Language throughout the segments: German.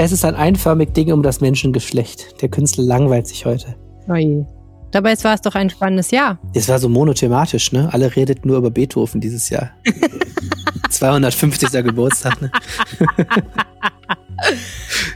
Es ist ein einförmig Ding um das Menschengeschlecht. Der Künstler langweilt sich heute. Oje. Dabei war es doch ein spannendes Jahr. Es war so monothematisch, ne? Alle redet nur über Beethoven dieses Jahr. 250. Geburtstag, ne?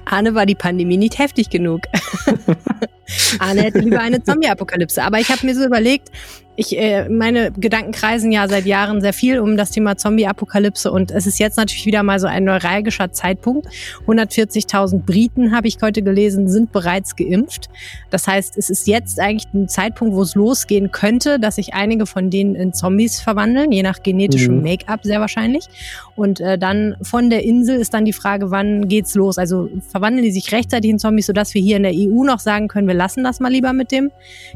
Arne war die Pandemie nicht heftig genug. Arne hätte lieber eine Zombie-Apokalypse. Aber ich habe mir so überlegt, ich, äh, meine Gedanken kreisen ja seit Jahren sehr viel um das Thema Zombie-Apokalypse und es ist jetzt natürlich wieder mal so ein neuralgischer Zeitpunkt. 140.000 Briten, habe ich heute gelesen, sind bereits geimpft. Das heißt, es ist jetzt eigentlich ein Zeitpunkt, wo es losgehen könnte, dass sich einige von denen in Zombies verwandeln, je nach genetischem mhm. Make-up sehr wahrscheinlich. Und äh, dann von der Insel ist dann die Frage, wann geht's los? Also verwandeln die sich rechtzeitig in Zombies, sodass wir hier in der EU noch sagen können, wir lassen das mal lieber mit dem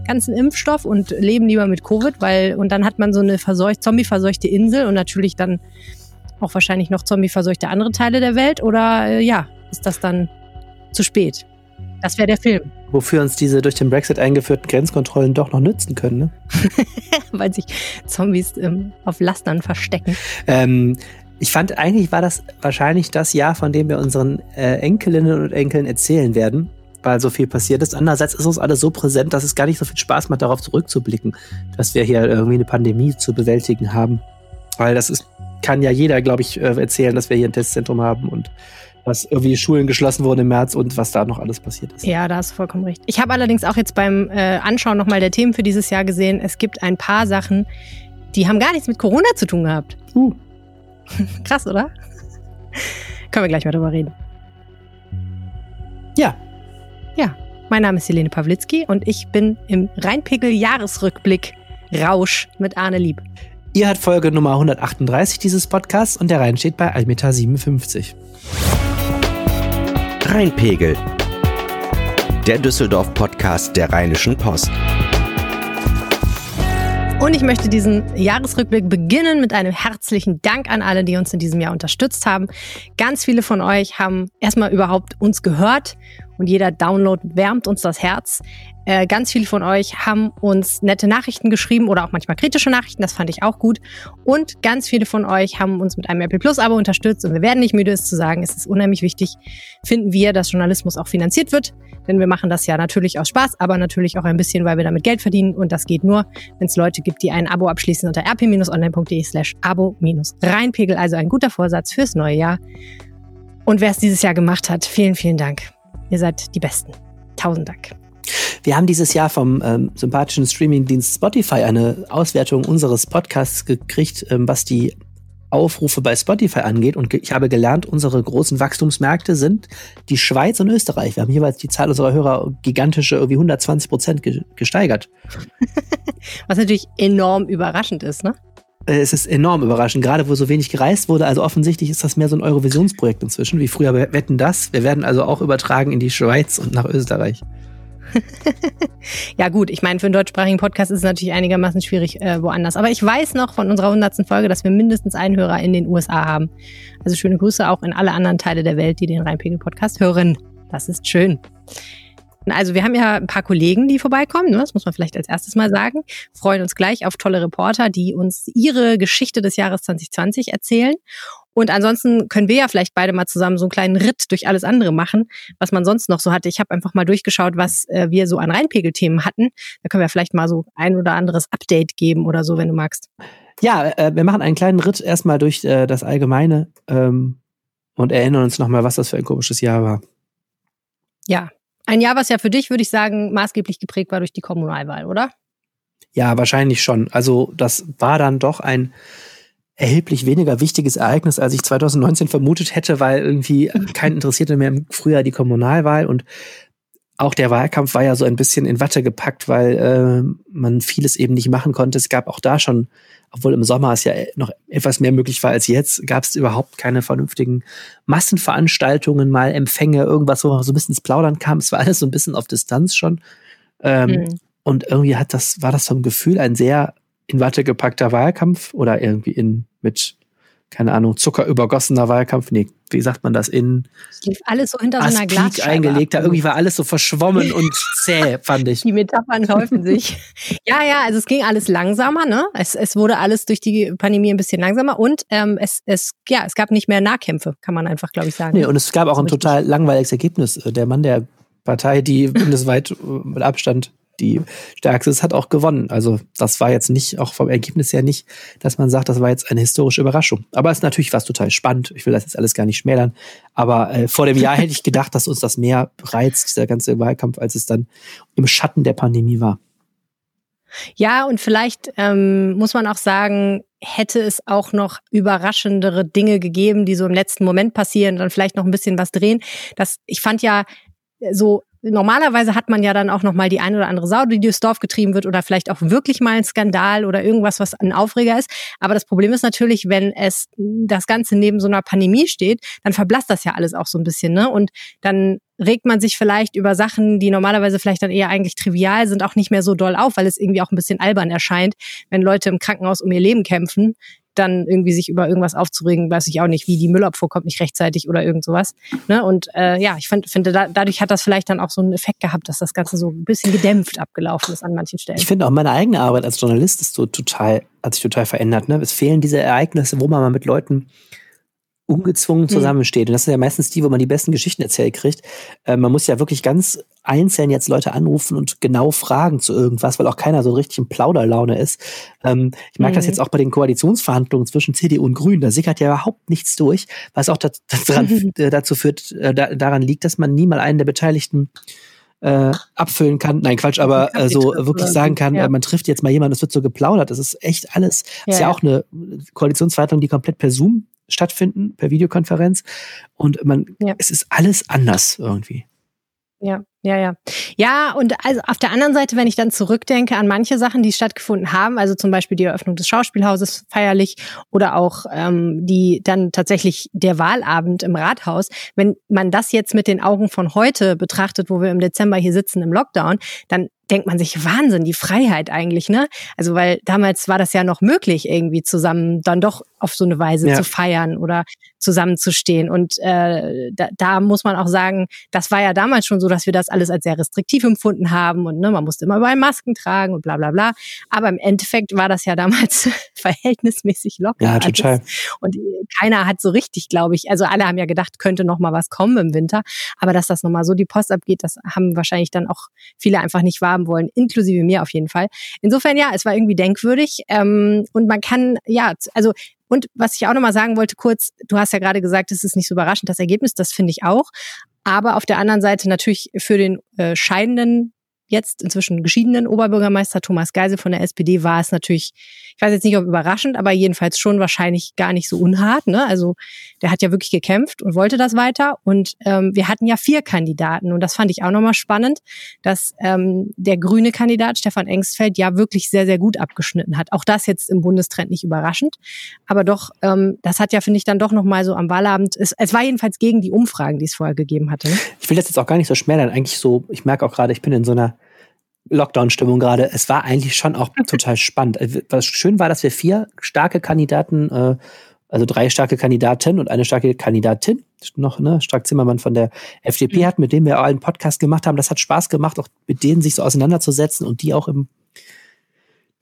ganzen Impfstoff und leben lieber mit Covid, weil und dann hat man so eine verseucht, zombie-verseuchte Insel und natürlich dann auch wahrscheinlich noch zombie-verseuchte andere Teile der Welt oder äh, ja, ist das dann zu spät? Das wäre der Film. Wofür uns diese durch den Brexit eingeführten Grenzkontrollen doch noch nützen können, ne? Weil sich Zombies ähm, auf Lastern verstecken. Ähm, ich fand, eigentlich war das wahrscheinlich das Jahr, von dem wir unseren äh, Enkelinnen und Enkeln erzählen werden weil so viel passiert ist. Andererseits ist uns alles so präsent, dass es gar nicht so viel Spaß macht, darauf zurückzublicken, dass wir hier irgendwie eine Pandemie zu bewältigen haben. Weil das ist, kann ja jeder, glaube ich, äh, erzählen, dass wir hier ein Testzentrum haben und dass irgendwie Schulen geschlossen wurden im März und was da noch alles passiert ist. Ja, da hast du vollkommen recht. Ich habe allerdings auch jetzt beim äh, Anschauen nochmal der Themen für dieses Jahr gesehen, es gibt ein paar Sachen, die haben gar nichts mit Corona zu tun gehabt. Uh. Krass, oder? Können wir gleich mal drüber reden. Ja, ja, mein Name ist Helene Pawlitzki und ich bin im Rheinpegel-Jahresrückblick Rausch mit Arne Lieb. Ihr hat Folge Nummer 138 dieses Podcasts und der Rhein steht bei 1,57 Meter. Rheinpegel. Der Düsseldorf-Podcast der Rheinischen Post. Und ich möchte diesen Jahresrückblick beginnen mit einem herzlichen Dank an alle, die uns in diesem Jahr unterstützt haben. Ganz viele von euch haben erstmal überhaupt uns gehört und jeder Download wärmt uns das Herz. Äh, ganz viele von euch haben uns nette Nachrichten geschrieben oder auch manchmal kritische Nachrichten, das fand ich auch gut. Und ganz viele von euch haben uns mit einem Apple Plus Abo unterstützt und wir werden nicht müde, es zu sagen, es ist unheimlich wichtig, finden wir, dass Journalismus auch finanziert wird. Denn wir machen das ja natürlich aus Spaß, aber natürlich auch ein bisschen, weil wir damit Geld verdienen. Und das geht nur, wenn es Leute gibt, die ein Abo abschließen unter rp-online.de slash abo-reinpegel. Also ein guter Vorsatz fürs neue Jahr. Und wer es dieses Jahr gemacht hat, vielen, vielen Dank. Ihr seid die Besten. Tausend Dank. Wir haben dieses Jahr vom ähm, sympathischen Streamingdienst Spotify eine Auswertung unseres Podcasts gekriegt, ähm, was die Aufrufe bei Spotify angeht. Und ich habe gelernt, unsere großen Wachstumsmärkte sind die Schweiz und Österreich. Wir haben jeweils die Zahl unserer Hörer gigantische irgendwie 120 Prozent gesteigert. was natürlich enorm überraschend ist, ne? Äh, es ist enorm überraschend, gerade wo so wenig gereist wurde. Also offensichtlich ist das mehr so ein Eurovisionsprojekt inzwischen, wie früher Wetten das. Wir werden also auch übertragen in die Schweiz und nach Österreich. ja gut, ich meine, für einen deutschsprachigen Podcast ist es natürlich einigermaßen schwierig äh, woanders. Aber ich weiß noch von unserer hundertsten Folge, dass wir mindestens einen Hörer in den USA haben. Also schöne Grüße auch in alle anderen Teile der Welt, die den Rheinpegel-Podcast hören. Das ist schön. Also wir haben ja ein paar Kollegen, die vorbeikommen, ne? das muss man vielleicht als erstes mal sagen. Freuen uns gleich auf tolle Reporter, die uns ihre Geschichte des Jahres 2020 erzählen. Und ansonsten können wir ja vielleicht beide mal zusammen so einen kleinen Ritt durch alles andere machen, was man sonst noch so hatte. Ich habe einfach mal durchgeschaut, was äh, wir so an Reinpegelthemen hatten. Da können wir vielleicht mal so ein oder anderes Update geben oder so, wenn du magst. Ja, äh, wir machen einen kleinen Ritt erstmal durch äh, das Allgemeine ähm, und erinnern uns nochmal, was das für ein komisches Jahr war. Ja, ein Jahr, was ja für dich, würde ich sagen, maßgeblich geprägt war durch die Kommunalwahl, oder? Ja, wahrscheinlich schon. Also das war dann doch ein erheblich weniger wichtiges Ereignis, als ich 2019 vermutet hätte, weil irgendwie kein interessierte mehr im Frühjahr die Kommunalwahl und auch der Wahlkampf war ja so ein bisschen in Watte gepackt, weil äh, man vieles eben nicht machen konnte. Es gab auch da schon, obwohl im Sommer es ja noch etwas mehr möglich war als jetzt, gab es überhaupt keine vernünftigen Massenveranstaltungen, mal Empfänge, irgendwas, wo man so ein bisschen ins Plaudern kam. Es war alles so ein bisschen auf Distanz schon. Ähm, mhm. Und irgendwie hat das, war das vom Gefühl ein sehr in Watte gepackter Wahlkampf oder irgendwie in mit keine Ahnung, zuckerübergossener Wahlkampf. Nee, wie sagt man das? In es lief alles so hinter so einer Glasscheibe eingelegt. Da irgendwie war alles so verschwommen und zäh, fand ich. Die Metaphern häufen sich. Ja, ja, also es ging alles langsamer, ne? Es, es wurde alles durch die Pandemie ein bisschen langsamer und ähm, es, es, ja, es gab nicht mehr Nahkämpfe, kann man einfach, glaube ich, sagen. Nee, und es gab auch ein total langweiliges Ergebnis. Der Mann der Partei, die bundesweit mit Abstand die stärkste ist, hat auch gewonnen. Also das war jetzt nicht, auch vom Ergebnis her nicht, dass man sagt, das war jetzt eine historische Überraschung. Aber es ist natürlich was total spannend. Ich will das jetzt alles gar nicht schmälern. Aber äh, vor dem Jahr hätte ich gedacht, dass uns das mehr reizt, dieser ganze Wahlkampf, als es dann im Schatten der Pandemie war. Ja, und vielleicht ähm, muss man auch sagen, hätte es auch noch überraschendere Dinge gegeben, die so im letzten Moment passieren, dann vielleicht noch ein bisschen was drehen. Das, ich fand ja so normalerweise hat man ja dann auch noch mal die eine oder andere Sau, die durchs Dorf getrieben wird oder vielleicht auch wirklich mal ein Skandal oder irgendwas, was ein Aufreger ist. Aber das Problem ist natürlich, wenn es das Ganze neben so einer Pandemie steht, dann verblasst das ja alles auch so ein bisschen, ne? Und dann regt man sich vielleicht über Sachen, die normalerweise vielleicht dann eher eigentlich trivial sind, auch nicht mehr so doll auf, weil es irgendwie auch ein bisschen albern erscheint, wenn Leute im Krankenhaus um ihr Leben kämpfen, dann irgendwie sich über irgendwas aufzuregen, weiß ich auch nicht, wie die Müllabfuhr kommt nicht rechtzeitig oder irgend sowas. Ne? Und äh, ja, ich find, finde, da, dadurch hat das vielleicht dann auch so einen Effekt gehabt, dass das Ganze so ein bisschen gedämpft abgelaufen ist an manchen Stellen. Ich finde auch meine eigene Arbeit als Journalist ist so total, hat sich total verändert. Ne? Es fehlen diese Ereignisse, wo man mal mit Leuten ungezwungen mhm. zusammensteht. Und das sind ja meistens die, wo man die besten Geschichten erzählt kriegt. Äh, man muss ja wirklich ganz einzeln jetzt Leute anrufen und genau fragen zu irgendwas, weil auch keiner so richtig in Plauderlaune ist. Ähm, ich merke mhm. das jetzt auch bei den Koalitionsverhandlungen zwischen CDU und Grünen. Da sickert ja überhaupt nichts durch, was auch daran, äh, dazu führt, äh, da, daran liegt, dass man nie mal einen der Beteiligten äh, abfüllen kann. Nein, Quatsch, aber äh, so wirklich sagen kann, ja. Äh, man trifft jetzt mal jemanden, es wird so geplaudert. Das ist echt alles. Ja, ist ja, ja auch eine Koalitionsverhandlung, die komplett per Zoom stattfinden, per Videokonferenz. Und man, ja. es ist alles anders irgendwie. Ja, ja, ja. Ja, und also auf der anderen Seite, wenn ich dann zurückdenke an manche Sachen, die stattgefunden haben, also zum Beispiel die Eröffnung des Schauspielhauses feierlich oder auch ähm, die dann tatsächlich der Wahlabend im Rathaus, wenn man das jetzt mit den Augen von heute betrachtet, wo wir im Dezember hier sitzen im Lockdown, dann denkt man sich, Wahnsinn, die Freiheit eigentlich, ne? Also, weil damals war das ja noch möglich, irgendwie zusammen dann doch auf so eine Weise ja. zu feiern oder zusammenzustehen. Und äh, da, da muss man auch sagen, das war ja damals schon so, dass wir das alles als sehr restriktiv empfunden haben und ne, man musste immer überall Masken tragen und bla bla bla. Aber im Endeffekt war das ja damals verhältnismäßig locker. Ja, total. Und keiner hat so richtig, glaube ich, also alle haben ja gedacht, könnte noch mal was kommen im Winter. Aber dass das noch mal so die Post abgeht, das haben wahrscheinlich dann auch viele einfach nicht wahr haben wollen, inklusive mir auf jeden Fall. Insofern ja, es war irgendwie denkwürdig ähm, und man kann ja, also und was ich auch nochmal sagen wollte, kurz, du hast ja gerade gesagt, es ist nicht so überraschend, das Ergebnis, das finde ich auch. Aber auf der anderen Seite natürlich für den äh, scheidenden jetzt inzwischen geschiedenen Oberbürgermeister Thomas Geisel von der SPD war es natürlich, ich weiß jetzt nicht, ob überraschend, aber jedenfalls schon wahrscheinlich gar nicht so unhart. Ne? Also der hat ja wirklich gekämpft und wollte das weiter. Und ähm, wir hatten ja vier Kandidaten und das fand ich auch nochmal spannend, dass ähm, der grüne Kandidat Stefan Engstfeld ja wirklich sehr, sehr gut abgeschnitten hat. Auch das jetzt im Bundestrend nicht überraschend, aber doch, ähm, das hat ja, finde ich, dann doch nochmal so am Wahlabend, es, es war jedenfalls gegen die Umfragen, die es vorher gegeben hatte. Ne? Ich will das jetzt auch gar nicht so schmälern. Eigentlich so, ich merke auch gerade, ich bin in so einer Lockdown-Stimmung gerade. Es war eigentlich schon auch total spannend. Äh, was schön war, dass wir vier starke Kandidaten, äh, also drei starke Kandidaten und eine starke Kandidatin, noch, ne, Strack Zimmermann von der FDP mhm. hat, mit dem wir auch einen Podcast gemacht haben. Das hat Spaß gemacht, auch mit denen sich so auseinanderzusetzen und die auch im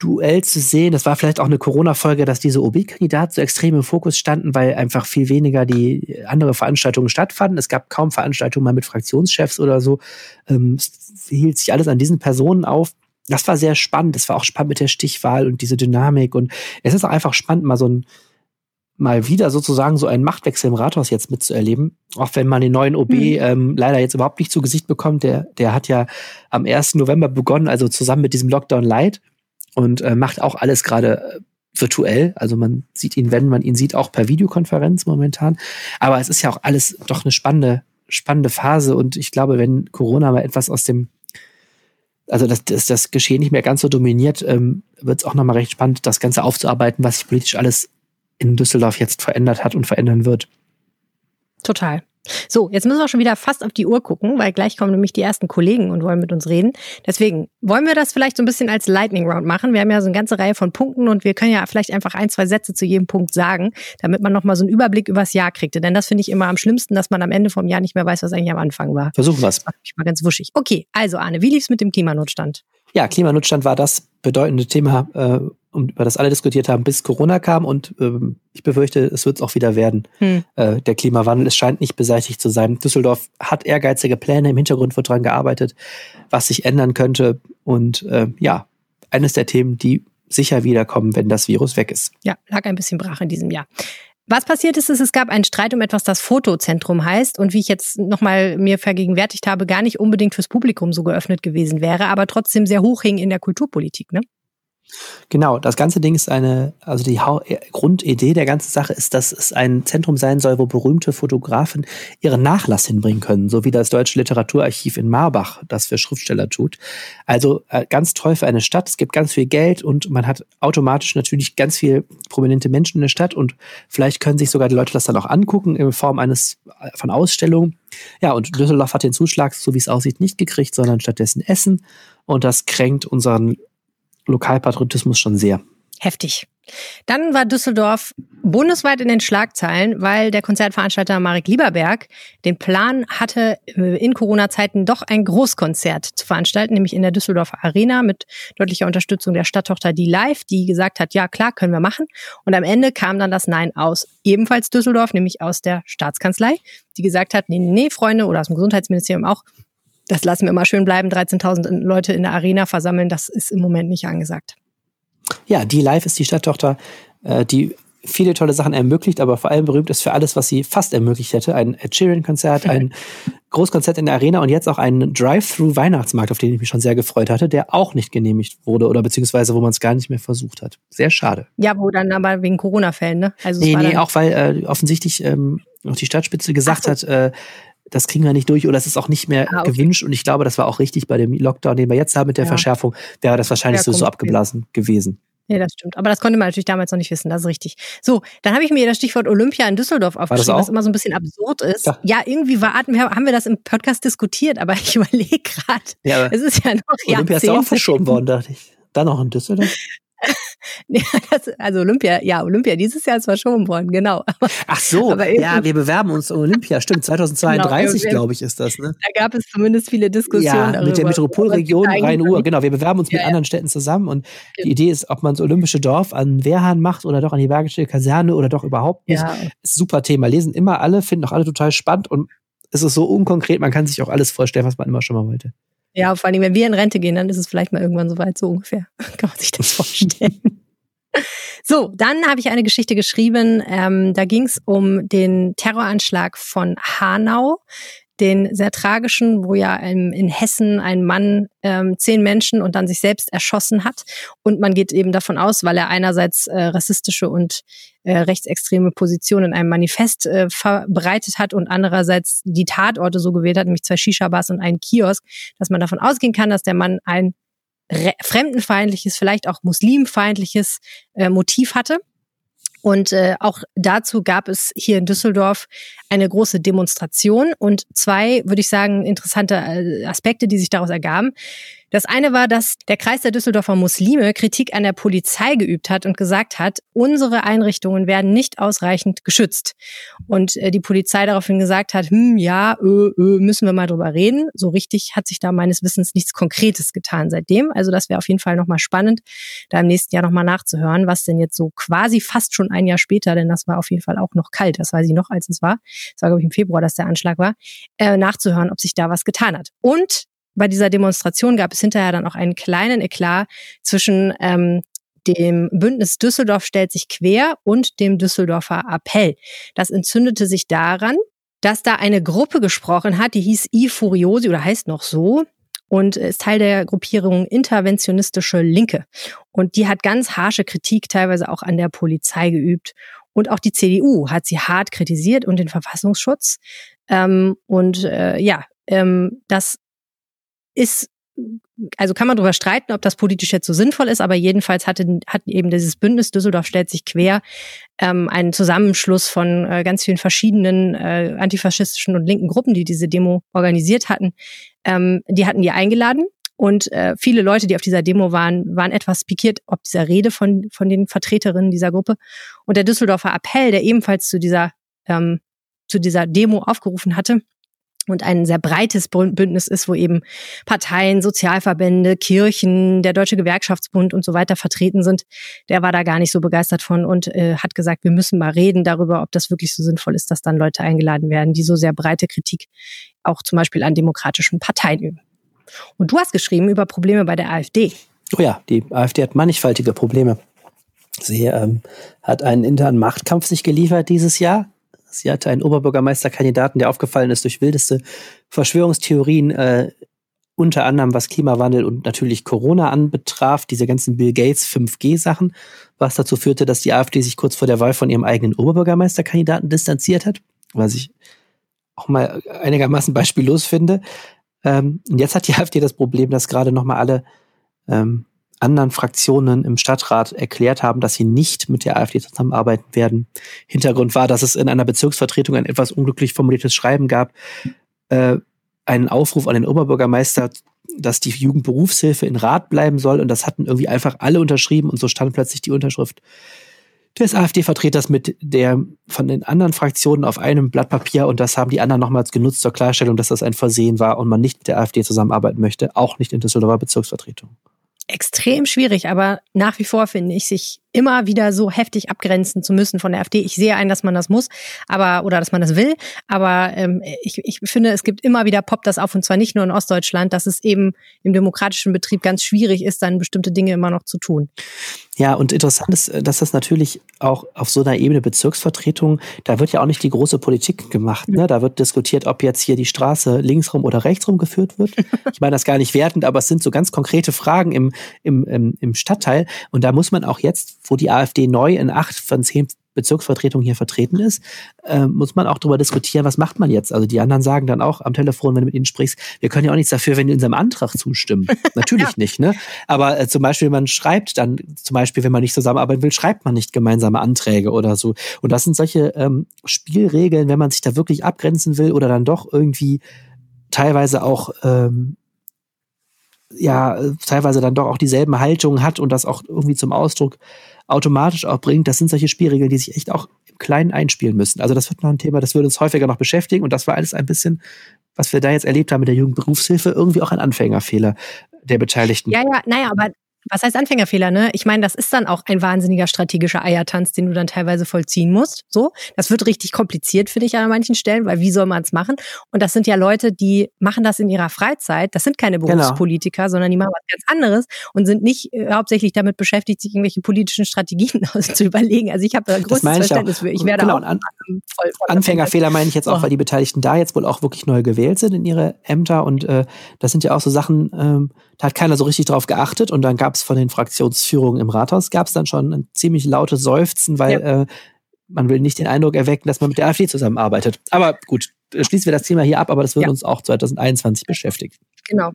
Duell zu sehen. Das war vielleicht auch eine Corona-Folge, dass diese OB-Kandidaten so extrem im Fokus standen, weil einfach viel weniger die andere Veranstaltungen stattfanden. Es gab kaum Veranstaltungen mal mit Fraktionschefs oder so. Ähm, es hielt sich alles an diesen Personen auf. Das war sehr spannend. Es war auch spannend mit der Stichwahl und diese Dynamik. Und es ist auch einfach spannend, mal so ein, mal wieder sozusagen so einen Machtwechsel im Rathaus jetzt mitzuerleben. Auch wenn man den neuen OB mhm. ähm, leider jetzt überhaupt nicht zu Gesicht bekommt. Der, der hat ja am 1. November begonnen, also zusammen mit diesem Lockdown Light und äh, macht auch alles gerade äh, virtuell. Also man sieht ihn, wenn man ihn sieht, auch per Videokonferenz momentan. Aber es ist ja auch alles doch eine spannende, spannende Phase. Und ich glaube, wenn Corona mal etwas aus dem, also das, das, das Geschehen nicht mehr ganz so dominiert, ähm, wird es auch nochmal recht spannend, das Ganze aufzuarbeiten, was sich politisch alles in Düsseldorf jetzt verändert hat und verändern wird. Total. So, jetzt müssen wir schon wieder fast auf die Uhr gucken, weil gleich kommen nämlich die ersten Kollegen und wollen mit uns reden. Deswegen wollen wir das vielleicht so ein bisschen als Lightning Round machen. Wir haben ja so eine ganze Reihe von Punkten und wir können ja vielleicht einfach ein, zwei Sätze zu jedem Punkt sagen, damit man nochmal so einen Überblick übers Jahr kriegt. Denn das finde ich immer am schlimmsten, dass man am Ende vom Jahr nicht mehr weiß, was eigentlich am Anfang war. Versuchen wir es. Mich mal ganz wuschig. Okay, also Arne, wie lief's mit dem Klimanotstand? Ja, Klimanotstand war das bedeutende Thema, äh, um, über das alle diskutiert haben, bis Corona kam. Und ähm, ich befürchte, es wird es auch wieder werden. Hm. Äh, der Klimawandel, es scheint nicht beseitigt zu sein. Düsseldorf hat ehrgeizige Pläne, im Hintergrund wird daran gearbeitet, was sich ändern könnte. Und äh, ja, eines der Themen, die sicher wiederkommen, wenn das Virus weg ist. Ja, lag ein bisschen brach in diesem Jahr. Was passiert ist, ist, es gab einen Streit um etwas, das Fotozentrum heißt und wie ich jetzt nochmal mir vergegenwärtigt habe, gar nicht unbedingt fürs Publikum so geöffnet gewesen wäre, aber trotzdem sehr hoch hing in der Kulturpolitik, ne? Genau, das ganze Ding ist eine, also die ha äh, Grundidee der ganzen Sache ist, dass es ein Zentrum sein soll, wo berühmte Fotografen ihren Nachlass hinbringen können, so wie das Deutsche Literaturarchiv in Marbach das für Schriftsteller tut. Also äh, ganz toll für eine Stadt. Es gibt ganz viel Geld und man hat automatisch natürlich ganz viel prominente Menschen in der Stadt und vielleicht können sich sogar die Leute das dann auch angucken in Form eines äh, von Ausstellungen. Ja, und Düsseldorf hat den Zuschlag, so wie es aussieht, nicht gekriegt, sondern stattdessen Essen. Und das kränkt unseren Lokalpatriotismus schon sehr. Heftig. Dann war Düsseldorf bundesweit in den Schlagzeilen, weil der Konzertveranstalter Marek Lieberberg den Plan hatte, äh, in Corona-Zeiten doch ein Großkonzert zu veranstalten, nämlich in der Düsseldorfer Arena mit deutlicher Unterstützung der Stadttochter Die Live, die gesagt hat, ja klar, können wir machen. Und am Ende kam dann das Nein aus ebenfalls Düsseldorf, nämlich aus der Staatskanzlei, die gesagt hat, nee, nee, nee, Freunde, oder aus dem Gesundheitsministerium auch, das lassen wir mal schön bleiben, 13.000 Leute in der Arena versammeln, das ist im Moment nicht angesagt. Ja, die Live ist die Stadttochter, äh, die viele tolle Sachen ermöglicht, aber vor allem berühmt ist für alles, was sie fast ermöglicht hätte. Ein Ed Sheeran-Konzert, ein Großkonzert in der Arena und jetzt auch einen Drive-Through-Weihnachtsmarkt, auf den ich mich schon sehr gefreut hatte, der auch nicht genehmigt wurde oder beziehungsweise wo man es gar nicht mehr versucht hat. Sehr schade. Ja, wo dann aber wegen Corona-Fällen, ne? Also nee, nee, auch weil äh, offensichtlich ähm, noch die Stadtspitze gesagt so. hat, äh, das kriegen wir nicht durch oder es ist auch nicht mehr ah, okay. gewünscht. Und ich glaube, das war auch richtig bei dem Lockdown, den wir jetzt haben mit der ja. Verschärfung, wäre das wahrscheinlich ja, so abgeblasen gewesen. Ja, das stimmt. Aber das konnte man natürlich damals noch nicht wissen, das ist richtig. So, dann habe ich mir das Stichwort Olympia in Düsseldorf aufgeschrieben, was immer so ein bisschen absurd ist. Ja, ja irgendwie war, haben wir das im Podcast diskutiert, aber ich überlege gerade. Ja, es ist ja noch Olympia ist ja auch verschoben worden, dachte ich. Dann noch in Düsseldorf? das, also Olympia, ja, Olympia dieses Jahr ist verschoben worden, genau. Ach so, ja, wir bewerben uns Olympia, stimmt, 2032, genau, glaube ich, ist das. Ne? Da gab es zumindest viele Diskussionen. Ja, darüber, mit der Metropolregion Rhein-Uhr, genau, wir bewerben uns ja, mit anderen Städten zusammen und ja. die Idee ist, ob man das Olympische Dorf an Wehrhahn macht oder doch an die Bergische Kaserne oder doch überhaupt nicht. Ja. Super Thema, lesen immer alle, finden auch alle total spannend und es ist so unkonkret, man kann sich auch alles vorstellen, was man immer schon mal wollte. Ja, vor allem, wenn wir in Rente gehen, dann ist es vielleicht mal irgendwann soweit, so ungefähr. Kann man sich das vorstellen. so, dann habe ich eine Geschichte geschrieben. Ähm, da ging es um den Terroranschlag von Hanau den sehr tragischen, wo ja in, Hessen ein Mann ähm, zehn Menschen und dann sich selbst erschossen hat. Und man geht eben davon aus, weil er einerseits äh, rassistische und äh, rechtsextreme Positionen in einem Manifest äh, verbreitet hat und andererseits die Tatorte so gewählt hat, nämlich zwei Shisha-Bars und einen Kiosk, dass man davon ausgehen kann, dass der Mann ein fremdenfeindliches, vielleicht auch muslimfeindliches äh, Motiv hatte. Und äh, auch dazu gab es hier in Düsseldorf eine große Demonstration und zwei, würde ich sagen, interessante äh, Aspekte, die sich daraus ergaben. Das eine war, dass der Kreis der Düsseldorfer Muslime Kritik an der Polizei geübt hat und gesagt hat, unsere Einrichtungen werden nicht ausreichend geschützt. Und äh, die Polizei daraufhin gesagt hat, hm, ja, ö, ö, müssen wir mal drüber reden. So richtig hat sich da meines Wissens nichts Konkretes getan seitdem. Also das wäre auf jeden Fall nochmal spannend, da im nächsten Jahr nochmal nachzuhören, was denn jetzt so quasi fast schon ein Jahr später, denn das war auf jeden Fall auch noch kalt, das weiß ich noch, als es war. Das war, glaube ich, im Februar, dass der Anschlag war, äh, nachzuhören, ob sich da was getan hat. Und bei dieser Demonstration gab es hinterher dann auch einen kleinen Eklat zwischen ähm, dem Bündnis Düsseldorf stellt sich quer und dem Düsseldorfer Appell. Das entzündete sich daran, dass da eine Gruppe gesprochen hat, die hieß I Furiosi oder heißt noch so und ist Teil der Gruppierung Interventionistische Linke. Und die hat ganz harsche Kritik teilweise auch an der Polizei geübt. Und auch die CDU hat sie hart kritisiert und den Verfassungsschutz. Ähm, und äh, ja, ähm, das ist also kann man darüber streiten, ob das politisch jetzt so sinnvoll ist, aber jedenfalls hatte, hat eben dieses Bündnis Düsseldorf stellt sich quer ähm, einen Zusammenschluss von äh, ganz vielen verschiedenen äh, antifaschistischen und linken Gruppen, die diese Demo organisiert hatten. Ähm, die hatten die eingeladen und äh, viele Leute, die auf dieser Demo waren, waren etwas pikiert ob dieser Rede von, von den Vertreterinnen dieser Gruppe. Und der Düsseldorfer Appell, der ebenfalls zu dieser, ähm, zu dieser Demo aufgerufen hatte, und ein sehr breites Bündnis ist, wo eben Parteien, Sozialverbände, Kirchen, der Deutsche Gewerkschaftsbund und so weiter vertreten sind, der war da gar nicht so begeistert von und äh, hat gesagt, wir müssen mal reden darüber, ob das wirklich so sinnvoll ist, dass dann Leute eingeladen werden, die so sehr breite Kritik auch zum Beispiel an demokratischen Parteien üben. Und du hast geschrieben über Probleme bei der AfD. Oh ja, die AfD hat mannigfaltige Probleme. Sie ähm, hat einen internen Machtkampf sich geliefert dieses Jahr. Sie hatte einen Oberbürgermeisterkandidaten, der aufgefallen ist durch wildeste Verschwörungstheorien, äh, unter anderem was Klimawandel und natürlich Corona anbetraf, diese ganzen Bill Gates 5G-Sachen, was dazu führte, dass die AfD sich kurz vor der Wahl von ihrem eigenen Oberbürgermeisterkandidaten distanziert hat, was ich auch mal einigermaßen beispiellos finde. Ähm, und jetzt hat die AfD das Problem, dass gerade noch mal alle ähm, anderen Fraktionen im Stadtrat erklärt haben, dass sie nicht mit der AfD zusammenarbeiten werden. Hintergrund war, dass es in einer Bezirksvertretung ein etwas unglücklich formuliertes Schreiben gab, äh, einen Aufruf an den Oberbürgermeister, dass die Jugendberufshilfe in Rat bleiben soll. Und das hatten irgendwie einfach alle unterschrieben und so stand plötzlich die Unterschrift des AfD-Vertreters mit der von den anderen Fraktionen auf einem Blatt Papier und das haben die anderen nochmals genutzt zur Klarstellung, dass das ein Versehen war und man nicht mit der AfD zusammenarbeiten möchte, auch nicht in Düsseldorfer Bezirksvertretung extrem schwierig, aber nach wie vor finde ich, sich immer wieder so heftig abgrenzen zu müssen von der AfD. Ich sehe ein, dass man das muss, aber oder dass man das will, aber ähm, ich, ich finde, es gibt immer wieder poppt das auf und zwar nicht nur in Ostdeutschland, dass es eben im demokratischen Betrieb ganz schwierig ist, dann bestimmte Dinge immer noch zu tun. Ja, und interessant ist, dass das natürlich auch auf so einer Ebene Bezirksvertretung, da wird ja auch nicht die große Politik gemacht. Ne? Da wird diskutiert, ob jetzt hier die Straße linksrum oder rechtsrum geführt wird. Ich meine das gar nicht wertend, aber es sind so ganz konkrete Fragen im, im, im, im Stadtteil. Und da muss man auch jetzt wo die AfD neu in acht von zehn Bezirksvertretungen hier vertreten ist, äh, muss man auch darüber diskutieren, was macht man jetzt? Also die anderen sagen dann auch am Telefon, wenn du mit ihnen sprichst, wir können ja auch nichts dafür, wenn die unserem Antrag zustimmen. Natürlich ja. nicht, ne? Aber äh, zum Beispiel, man schreibt dann, zum Beispiel, wenn man nicht zusammenarbeiten will, schreibt man nicht gemeinsame Anträge oder so. Und das sind solche ähm, Spielregeln, wenn man sich da wirklich abgrenzen will oder dann doch irgendwie teilweise auch ähm, ja teilweise dann doch auch dieselben Haltungen hat und das auch irgendwie zum Ausdruck automatisch auch bringt, das sind solche Spielregeln, die sich echt auch im Kleinen einspielen müssen. Also das wird noch ein Thema, das würde uns häufiger noch beschäftigen und das war alles ein bisschen, was wir da jetzt erlebt haben mit der Jugendberufshilfe, irgendwie auch ein Anfängerfehler der Beteiligten. Ja, ja, naja, aber was heißt Anfängerfehler, ne? Ich meine, das ist dann auch ein wahnsinniger strategischer Eiertanz, den du dann teilweise vollziehen musst. So, das wird richtig kompliziert für dich an manchen Stellen, weil wie soll man es machen? Und das sind ja Leute, die machen das in ihrer Freizeit. Das sind keine genau. Berufspolitiker, genau. sondern die machen was ganz anderes und sind nicht äh, hauptsächlich damit beschäftigt, sich irgendwelche politischen Strategien zu überlegen. Also ich habe da größtes Verständnis für. Ich werde genau, auch an, voll, voll Anfängerfehler meine ich jetzt auch, oh. weil die Beteiligten da jetzt wohl auch wirklich neu gewählt sind in ihre Ämter und äh, das sind ja auch so Sachen. Ähm, da hat keiner so richtig drauf geachtet und dann gab es von den Fraktionsführungen im Rathaus gab es dann schon ein ziemlich lautes Seufzen, weil ja. äh, man will nicht den Eindruck erwecken, dass man mit der AfD zusammenarbeitet. Aber gut, schließen wir das Thema hier ab, aber das wird ja. uns auch 2021 beschäftigen. Genau.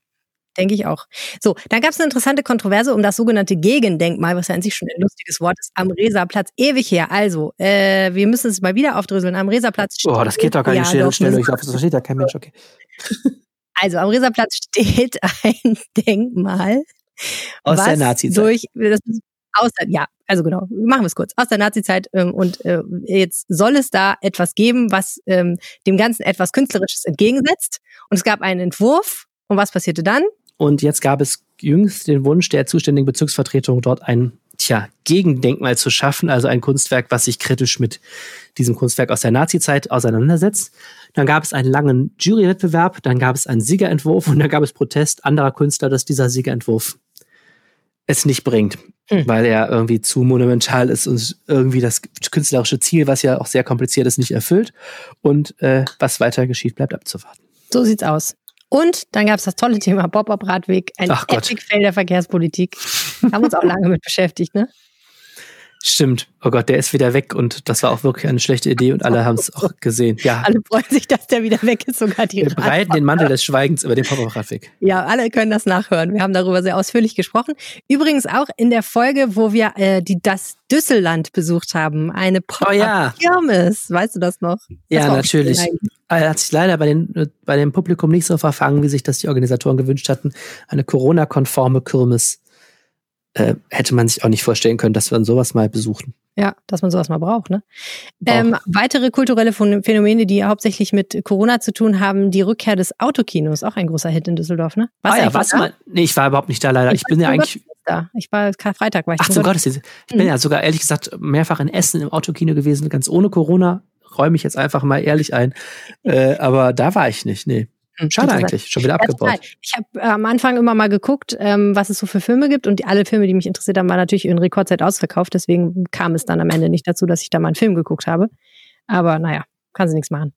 Denke ich auch. So, dann gab es eine interessante Kontroverse um das sogenannte Gegendenkmal, was ja an sich schon ein lustiges Wort ist, am Reserplatz. Ewig her. Also, äh, wir müssen es mal wieder aufdröseln. Am Reserplatz steht. Oh, das geht doch gar nicht. Ja, euch auf, das versteht ja kein Mensch. Okay. Also am Reserplatz steht ein Denkmal. Aus der Nazizeit. Durch, das, aus, ja, also genau, machen wir es kurz. Aus der Nazizeit ähm, und äh, jetzt soll es da etwas geben, was ähm, dem Ganzen etwas Künstlerisches entgegensetzt. Und es gab einen Entwurf. Und was passierte dann? Und jetzt gab es jüngst den Wunsch der zuständigen Bezirksvertretung, dort ein tja, Gegendenkmal zu schaffen, also ein Kunstwerk, was sich kritisch mit diesem Kunstwerk aus der Nazizeit auseinandersetzt. Dann gab es einen langen Jurywettbewerb, dann gab es einen Siegerentwurf und dann gab es Protest anderer Künstler, dass dieser Siegerentwurf es nicht bringt, hm. weil er irgendwie zu monumental ist und irgendwie das künstlerische Ziel, was ja auch sehr kompliziert ist, nicht erfüllt. Und äh, was weiter geschieht, bleibt abzuwarten. So sieht's aus. Und dann gab es das tolle Thema Bob-Up-Radweg, ein Epic-Fail der Verkehrspolitik. Haben uns auch lange mit beschäftigt, ne? Stimmt. Oh Gott, der ist wieder weg und das war auch wirklich eine schlechte Idee und alle haben es auch gesehen. Ja. Alle freuen sich, dass der wieder weg ist, sogar die Wir breiten den Mantel des Schweigens über den Pop-Up-Radweg. Ja, alle können das nachhören. Wir haben darüber sehr ausführlich gesprochen. Übrigens auch in der Folge, wo wir äh, die, das Düsselland besucht haben. Eine Pop-Up-Kirmes. Oh, ja. Weißt du das noch? Das ja, natürlich. Er hat sich leider bei, den, bei dem Publikum nicht so verfangen, wie sich das die Organisatoren gewünscht hatten. Eine Corona-konforme Kirmes äh, hätte man sich auch nicht vorstellen können, dass wir sowas mal besuchen. Ja, dass man sowas mal braucht. Ne? Ähm, weitere kulturelle Phänomene, die hauptsächlich mit Corona zu tun haben, die Rückkehr des Autokinos, auch ein großer Hit in Düsseldorf. Ne? Was ah, ja, was mal? Nee, ich war überhaupt nicht da leider. Ich, ich bin ja eigentlich. Da. Ich war Freitag war ich Ach, zum Gottesdienst. Ich bin mhm. ja sogar ehrlich gesagt mehrfach in Essen im Autokino gewesen, ganz ohne Corona. Räume ich jetzt einfach mal ehrlich ein. Äh, aber da war ich nicht, nee. Hm, Schade eigentlich, schon wieder abgebaut. Ja, ich habe äh, am Anfang immer mal geguckt, ähm, was es so für Filme gibt und die, alle Filme, die mich interessiert haben, waren natürlich in Rekordzeit ausverkauft. Deswegen kam es dann am Ende nicht dazu, dass ich da mal einen Film geguckt habe. Aber naja, kann sie nichts machen.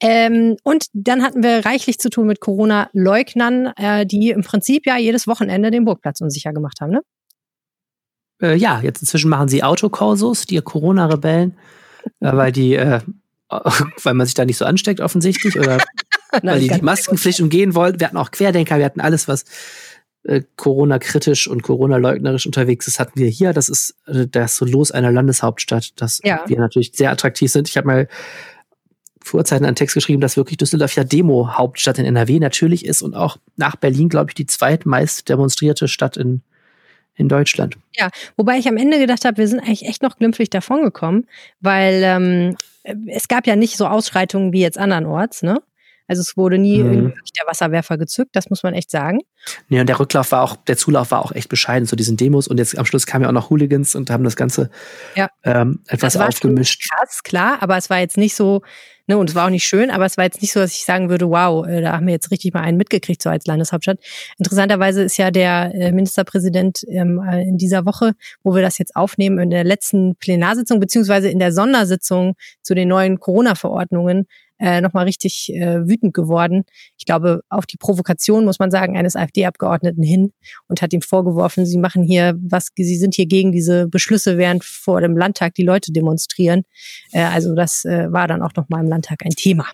Ähm, und dann hatten wir reichlich zu tun mit Corona-Leugnern, äh, die im Prinzip ja jedes Wochenende den Burgplatz unsicher gemacht haben, ne? Äh, ja, jetzt inzwischen machen sie Autokorsos, die Corona-Rebellen, äh, weil die, äh, weil man sich da nicht so ansteckt offensichtlich oder weil die die Maskenpflicht umgehen wollten. Wir hatten auch Querdenker, wir hatten alles, was äh, Corona-kritisch und Corona-leugnerisch unterwegs ist, hatten wir hier. Das ist äh, das so los einer Landeshauptstadt, dass ja. wir natürlich sehr attraktiv sind. Ich habe mal vor Zeiten einen Text geschrieben, dass wirklich Düsseldorf ja Demo-Hauptstadt in NRW natürlich ist und auch nach Berlin, glaube ich, die zweitmeist demonstrierte Stadt in, in Deutschland. Ja, wobei ich am Ende gedacht habe, wir sind eigentlich echt noch glimpflich davongekommen, weil ähm, es gab ja nicht so Ausschreitungen wie jetzt andernorts, ne? Also es wurde nie mhm. der Wasserwerfer gezückt, das muss man echt sagen. Nee, und der Rücklauf war auch, der Zulauf war auch echt bescheiden zu diesen Demos. Und jetzt am Schluss kamen ja auch noch Hooligans und haben das Ganze ja. ähm, etwas das war aufgemischt. Krass, klar, aber es war jetzt nicht so, ne, und es war auch nicht schön, aber es war jetzt nicht so, dass ich sagen würde, wow, äh, da haben wir jetzt richtig mal einen mitgekriegt, so als Landeshauptstadt. Interessanterweise ist ja der äh, Ministerpräsident ähm, äh, in dieser Woche, wo wir das jetzt aufnehmen, in der letzten Plenarsitzung, beziehungsweise in der Sondersitzung zu den neuen Corona-Verordnungen, äh, nochmal richtig äh, wütend geworden. Ich glaube, auf die Provokation, muss man sagen, eines AfD-Abgeordneten hin und hat ihm vorgeworfen, sie machen hier was, sie sind hier gegen diese Beschlüsse, während vor dem Landtag die Leute demonstrieren. Äh, also das äh, war dann auch nochmal im Landtag ein Thema.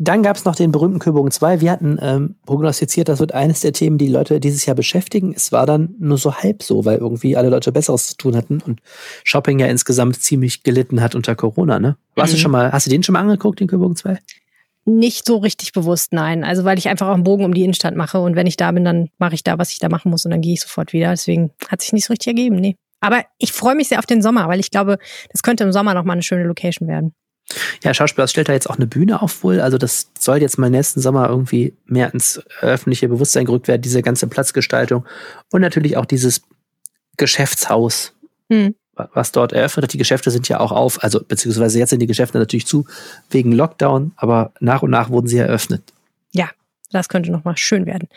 Dann gab es noch den berühmten Kürbung 2. Wir hatten ähm, prognostiziert, das wird eines der Themen, die Leute dieses Jahr beschäftigen. Es war dann nur so halb so, weil irgendwie alle Leute Besseres zu tun hatten und Shopping ja insgesamt ziemlich gelitten hat unter Corona. Ne? Warst mhm. du schon mal, hast du den schon mal angeguckt, den Kürbung 2? Nicht so richtig bewusst, nein. Also weil ich einfach auch einen Bogen um die Innenstadt mache und wenn ich da bin, dann mache ich da, was ich da machen muss und dann gehe ich sofort wieder. Deswegen hat sich nicht so richtig ergeben, nee. Aber ich freue mich sehr auf den Sommer, weil ich glaube, das könnte im Sommer nochmal eine schöne Location werden. Ja, Schauspielhaus stellt da jetzt auch eine Bühne auf wohl. Also das soll jetzt mal nächsten Sommer irgendwie mehr ins öffentliche Bewusstsein gerückt werden, diese ganze Platzgestaltung. Und natürlich auch dieses Geschäftshaus, hm. was dort eröffnet hat. Die Geschäfte sind ja auch auf, also beziehungsweise jetzt sind die Geschäfte natürlich zu wegen Lockdown, aber nach und nach wurden sie eröffnet. Ja, das könnte nochmal schön werden.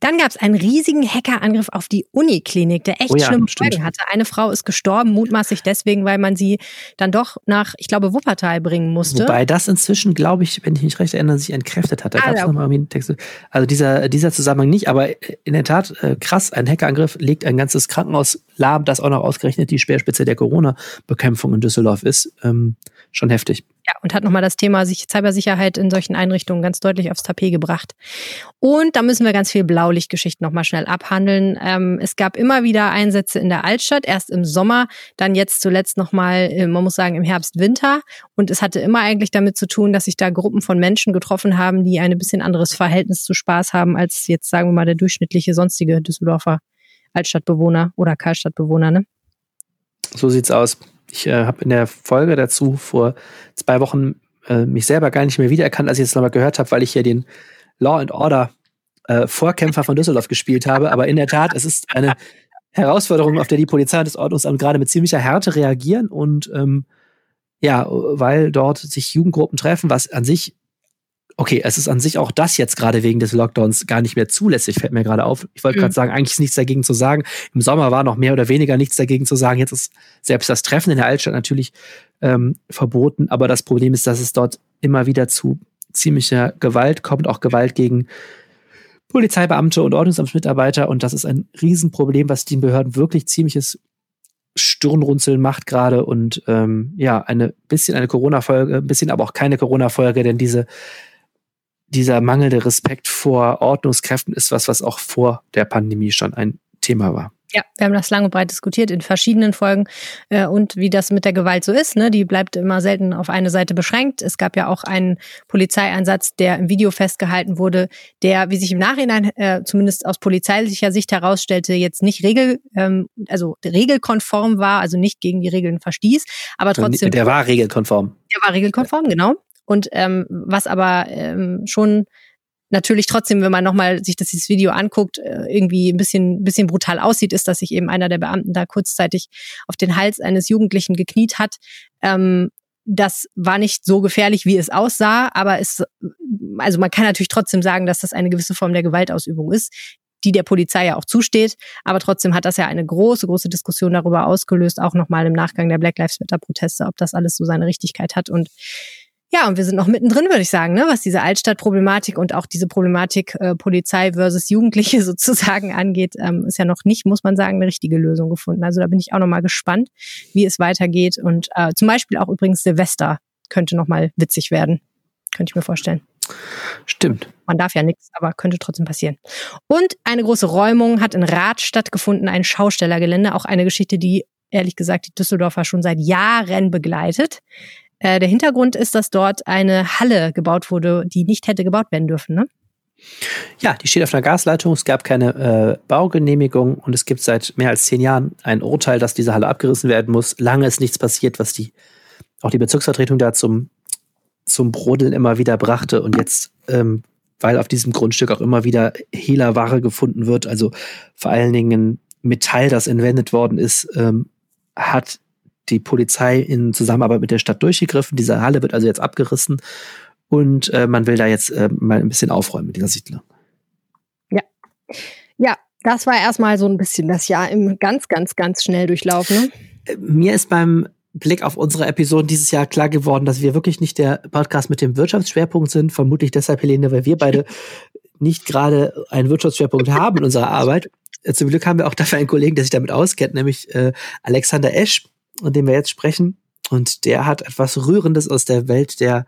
Dann gab es einen riesigen Hackerangriff auf die Uniklinik, der echt oh ja, schlimme Folgen hatte. Eine Frau ist gestorben, mutmaßlich deswegen, weil man sie dann doch nach, ich glaube, Wuppertal bringen musste. Wobei das inzwischen, glaube ich, wenn ich mich recht erinnere, sich entkräftet hat. Da ah, gab es okay. nochmal irgendwie einen Text. Also dieser, dieser Zusammenhang nicht, aber in der Tat äh, krass, ein Hackerangriff legt ein ganzes Krankenhaus lahm, das auch noch ausgerechnet die Speerspitze der Corona-Bekämpfung in Düsseldorf ist. Ähm, schon heftig. Ja, und hat nochmal das Thema Cybersicherheit in solchen Einrichtungen ganz deutlich aufs Tapet gebracht. Und da müssen wir ganz viel Blaulichtgeschichten nochmal schnell abhandeln. Ähm, es gab immer wieder Einsätze in der Altstadt, erst im Sommer, dann jetzt zuletzt nochmal, äh, man muss sagen, im Herbst, Winter. Und es hatte immer eigentlich damit zu tun, dass sich da Gruppen von Menschen getroffen haben, die ein bisschen anderes Verhältnis zu Spaß haben als jetzt, sagen wir mal, der durchschnittliche sonstige Düsseldorfer Altstadtbewohner oder Karlstadtbewohner. Ne? So sieht's aus. Ich äh, habe in der Folge dazu vor zwei Wochen äh, mich selber gar nicht mehr wiedererkannt, als ich jetzt nochmal gehört habe, weil ich hier den Law and Order äh, Vorkämpfer von Düsseldorf gespielt habe. Aber in der Tat, es ist eine Herausforderung, auf der die Polizei und das Ordnungsamt gerade mit ziemlicher Härte reagieren und ähm, ja, weil dort sich Jugendgruppen treffen, was an sich okay, es ist an sich auch das jetzt gerade wegen des Lockdowns gar nicht mehr zulässig, fällt mir gerade auf. Ich wollte mhm. gerade sagen, eigentlich ist nichts dagegen zu sagen. Im Sommer war noch mehr oder weniger nichts dagegen zu sagen. Jetzt ist selbst das Treffen in der Altstadt natürlich ähm, verboten. Aber das Problem ist, dass es dort immer wieder zu ziemlicher Gewalt kommt, auch Gewalt gegen Polizeibeamte und Ordnungsamtsmitarbeiter. Und das ist ein Riesenproblem, was den Behörden wirklich ziemliches Stirnrunzeln macht gerade und ähm, ja, eine bisschen eine Corona-Folge, ein bisschen aber auch keine Corona-Folge, denn diese, dieser mangelnde Respekt vor Ordnungskräften ist was, was auch vor der Pandemie schon ein Thema war. Ja, wir haben das lange und breit diskutiert in verschiedenen Folgen äh, und wie das mit der Gewalt so ist. Ne? Die bleibt immer selten auf eine Seite beschränkt. Es gab ja auch einen Polizeieinsatz, der im Video festgehalten wurde, der, wie sich im Nachhinein äh, zumindest aus polizeilicher Sicht herausstellte, jetzt nicht regel, ähm, also regelkonform war, also nicht gegen die Regeln verstieß, aber trotzdem. Der war regelkonform. Der war regelkonform, genau. Und ähm, was aber ähm, schon natürlich trotzdem, wenn man nochmal sich das dieses Video anguckt, äh, irgendwie ein bisschen, bisschen brutal aussieht, ist, dass sich eben einer der Beamten da kurzzeitig auf den Hals eines Jugendlichen gekniet hat. Ähm, das war nicht so gefährlich, wie es aussah, aber es, also man kann natürlich trotzdem sagen, dass das eine gewisse Form der Gewaltausübung ist, die der Polizei ja auch zusteht. Aber trotzdem hat das ja eine große, große Diskussion darüber ausgelöst, auch nochmal im Nachgang der Black Lives Matter Proteste, ob das alles so seine Richtigkeit hat. Und ja, und wir sind noch mittendrin, würde ich sagen, ne, was diese Altstadtproblematik und auch diese Problematik äh, Polizei versus Jugendliche sozusagen angeht, ähm, ist ja noch nicht, muss man sagen, eine richtige Lösung gefunden. Also da bin ich auch noch mal gespannt, wie es weitergeht. Und äh, zum Beispiel auch übrigens Silvester könnte noch mal witzig werden. Könnte ich mir vorstellen. Stimmt. Man darf ja nichts, aber könnte trotzdem passieren. Und eine große Räumung hat in Rath stattgefunden, ein Schaustellergelände, auch eine Geschichte, die ehrlich gesagt die Düsseldorfer schon seit Jahren begleitet. Äh, der Hintergrund ist, dass dort eine Halle gebaut wurde, die nicht hätte gebaut werden dürfen, ne? Ja, die steht auf einer Gasleitung. Es gab keine äh, Baugenehmigung und es gibt seit mehr als zehn Jahren ein Urteil, dass diese Halle abgerissen werden muss. Lange ist nichts passiert, was die auch die Bezirksvertretung da zum, zum Brodeln immer wieder brachte. Und jetzt, ähm, weil auf diesem Grundstück auch immer wieder Hehlerware gefunden wird, also vor allen Dingen Metall, das entwendet worden ist, ähm, hat die Polizei in Zusammenarbeit mit der Stadt durchgegriffen. Diese Halle wird also jetzt abgerissen und äh, man will da jetzt äh, mal ein bisschen aufräumen mit dieser Siedlung. Ja. Ja, das war erstmal so ein bisschen das Jahr im ganz, ganz, ganz schnell durchlaufen. Ne? Mir ist beim Blick auf unsere Episoden dieses Jahr klar geworden, dass wir wirklich nicht der Podcast mit dem Wirtschaftsschwerpunkt sind. Vermutlich deshalb, Helene, weil wir beide nicht gerade einen Wirtschaftsschwerpunkt haben in unserer Arbeit. Äh, zum Glück haben wir auch dafür einen Kollegen, der sich damit auskennt, nämlich äh, Alexander Esch, um den wir jetzt sprechen. Und der hat etwas Rührendes aus der Welt der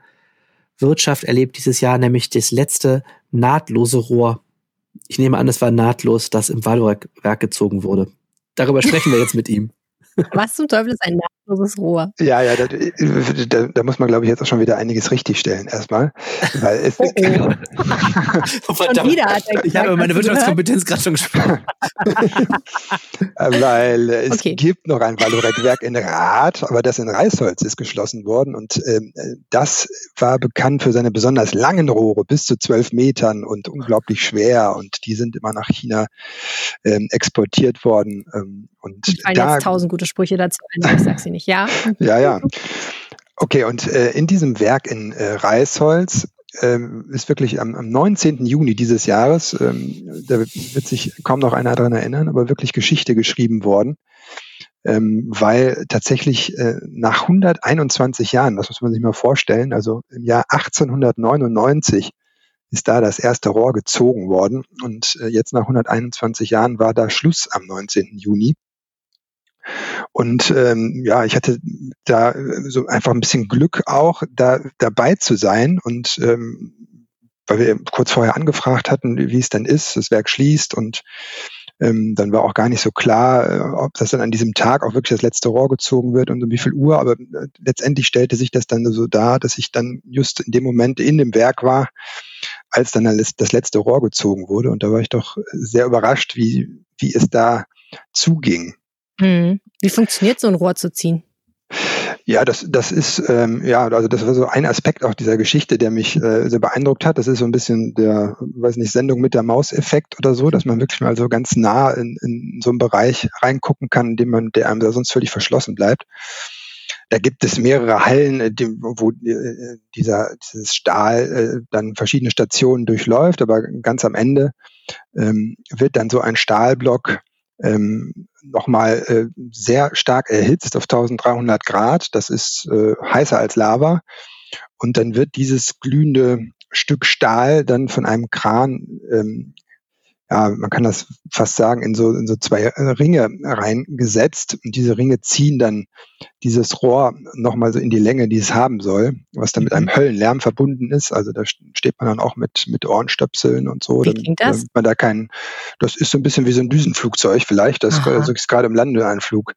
Wirtschaft erlebt dieses Jahr, nämlich das letzte nahtlose Rohr. Ich nehme an, es war nahtlos, das im Wallwerk gezogen wurde. Darüber sprechen wir jetzt mit ihm. Was zum Teufel ist ein nahtloses Rohr? Ja, ja, da, da, da muss man, glaube ich, jetzt auch schon wieder einiges richtigstellen erstmal. Weil es oh, oh. Verdammt, wieder hat er ich habe meine Wirtschaftskompetenz gerade schon gesprochen. weil es okay. gibt noch ein Valorec-Werk in Rath, aber das in Reisholz ist geschlossen worden und ähm, das war bekannt für seine besonders langen Rohre, bis zu zwölf Metern und unglaublich schwer und die sind immer nach China ähm, exportiert worden. Ähm, und ich da, jetzt tausend gute Sprüche dazu ein, ich sag sie nicht, ja? ja, ja. Okay, und äh, in diesem Werk in äh, Reisholz ähm, ist wirklich am, am 19. Juni dieses Jahres, ähm, da wird sich kaum noch einer daran erinnern, aber wirklich Geschichte geschrieben worden, ähm, weil tatsächlich äh, nach 121 Jahren, das muss man sich mal vorstellen, also im Jahr 1899 ist da das erste Rohr gezogen worden und äh, jetzt nach 121 Jahren war da Schluss am 19. Juni. Und ähm, ja, ich hatte da äh, so einfach ein bisschen Glück auch, da dabei zu sein und ähm, weil wir kurz vorher angefragt hatten, wie es dann ist, das Werk schließt und ähm, dann war auch gar nicht so klar, äh, ob das dann an diesem Tag auch wirklich das letzte Rohr gezogen wird und um wie viel Uhr, aber äh, letztendlich stellte sich das dann so dar, dass ich dann just in dem Moment in dem Werk war, als dann das letzte Rohr gezogen wurde und da war ich doch sehr überrascht, wie, wie es da zuging. Hm. Wie funktioniert so ein Rohr zu ziehen? Ja, das, das ist, ähm, ja, also das war so ein Aspekt auch dieser Geschichte, der mich äh, sehr beeindruckt hat. Das ist so ein bisschen der, weiß nicht, Sendung mit der Maus-Effekt oder so, dass man wirklich mal so ganz nah in, in so einen Bereich reingucken kann, in dem man, der einem da sonst völlig verschlossen bleibt. Da gibt es mehrere Hallen, äh, wo äh, dieser, dieses Stahl äh, dann verschiedene Stationen durchläuft, aber ganz am Ende ähm, wird dann so ein Stahlblock ähm, nochmal äh, sehr stark erhitzt auf 1300 Grad. Das ist äh, heißer als Lava. Und dann wird dieses glühende Stück Stahl dann von einem Kran ähm, ja, man kann das fast sagen, in so, in so zwei Ringe reingesetzt. Und diese Ringe ziehen dann dieses Rohr nochmal so in die Länge, die es haben soll, was dann mit einem mhm. Höllenlärm verbunden ist. Also da steht man dann auch mit, mit Ohrenstöpseln und so. Wie klingt das? man da keinen, das ist so ein bisschen wie so ein Düsenflugzeug vielleicht, das sich gerade im Landeanflug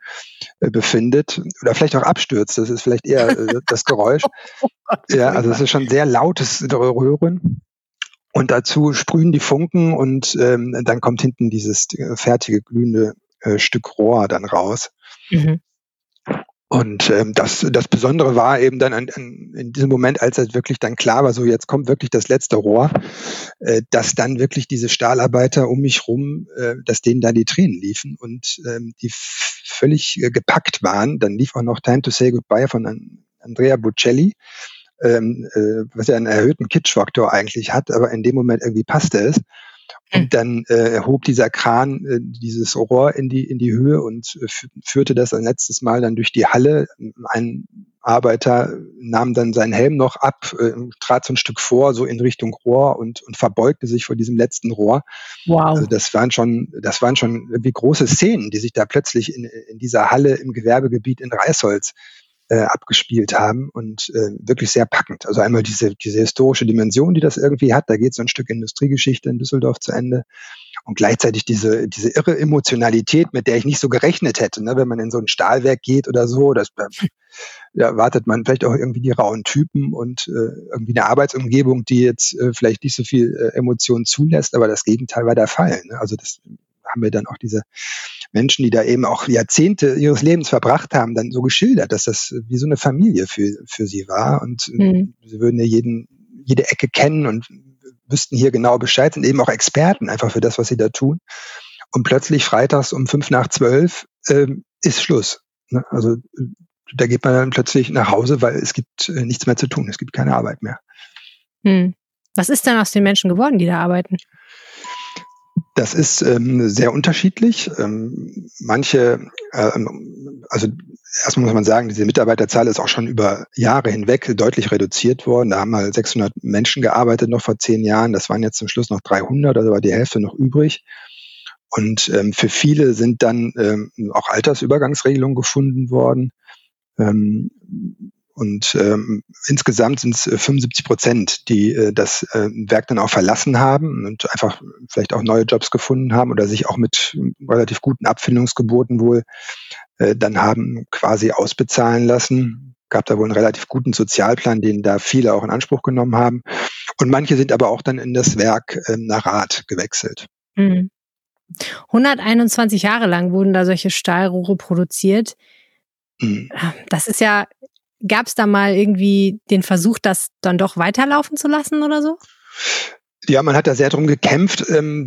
äh, befindet. Oder vielleicht auch abstürzt. Das ist vielleicht eher äh, das Geräusch. oh Gott, ja, also es ist schon sehr lautes Röhren. Und dazu sprühen die Funken und ähm, dann kommt hinten dieses äh, fertige glühende äh, Stück Rohr dann raus. Mhm. Und ähm, das, das Besondere war eben dann an, an, in diesem Moment, als es wirklich dann klar war, so jetzt kommt wirklich das letzte Rohr, äh, dass dann wirklich diese Stahlarbeiter um mich rum, äh, dass denen da die Tränen liefen und ähm, die völlig äh, gepackt waren. Dann lief auch noch Time to Say Goodbye von Andrea Bocelli ähm, äh, was ja einen erhöhten Kitschfaktor eigentlich hat, aber in dem Moment irgendwie passte es. Und hm. dann äh, hob dieser Kran äh, dieses Rohr in die, in die Höhe und äh, führte das ein letztes Mal dann durch die Halle. Ein Arbeiter nahm dann seinen Helm noch ab, äh, trat so ein Stück vor, so in Richtung Rohr und, und verbeugte sich vor diesem letzten Rohr. Wow. Also das waren schon, das waren schon irgendwie große Szenen, die sich da plötzlich in, in dieser Halle im Gewerbegebiet in Reisholz äh, abgespielt haben und äh, wirklich sehr packend. Also einmal diese, diese historische Dimension, die das irgendwie hat, da geht so ein Stück Industriegeschichte in Düsseldorf zu Ende und gleichzeitig diese, diese irre Emotionalität, mit der ich nicht so gerechnet hätte, ne? wenn man in so ein Stahlwerk geht oder so, das ja, erwartet man vielleicht auch irgendwie die rauen Typen und äh, irgendwie eine Arbeitsumgebung, die jetzt äh, vielleicht nicht so viel äh, Emotionen zulässt, aber das Gegenteil war der Fall. Ne? Also das haben wir dann auch diese Menschen, die da eben auch Jahrzehnte ihres Lebens verbracht haben, dann so geschildert, dass das wie so eine Familie für, für sie war und mhm. sie würden ja jeden, jede Ecke kennen und wüssten hier genau Bescheid, sind eben auch Experten einfach für das, was sie da tun. Und plötzlich freitags um fünf nach zwölf ähm, ist Schluss. Ne? Also da geht man dann plötzlich nach Hause, weil es gibt äh, nichts mehr zu tun, es gibt keine Arbeit mehr. Hm. Was ist denn aus den Menschen geworden, die da arbeiten? Das ist ähm, sehr unterschiedlich. Ähm, manche, äh, also erstmal muss man sagen, diese Mitarbeiterzahl ist auch schon über Jahre hinweg deutlich reduziert worden. Da haben mal 600 Menschen gearbeitet noch vor zehn Jahren. Das waren jetzt zum Schluss noch 300, also war die Hälfte noch übrig. Und ähm, für viele sind dann ähm, auch Altersübergangsregelungen gefunden worden. Ähm, und ähm, insgesamt sind es 75 Prozent, die äh, das äh, Werk dann auch verlassen haben und einfach vielleicht auch neue Jobs gefunden haben oder sich auch mit relativ guten Abfindungsgeboten wohl äh, dann haben quasi ausbezahlen lassen. Gab da wohl einen relativ guten Sozialplan, den da viele auch in Anspruch genommen haben. Und manche sind aber auch dann in das Werk äh, nach Rat gewechselt. Mhm. 121 Jahre lang wurden da solche Stahlrohre produziert. Mhm. Das ist ja Gab es da mal irgendwie den Versuch, das dann doch weiterlaufen zu lassen oder so? Ja, man hat da sehr drum gekämpft. Ähm,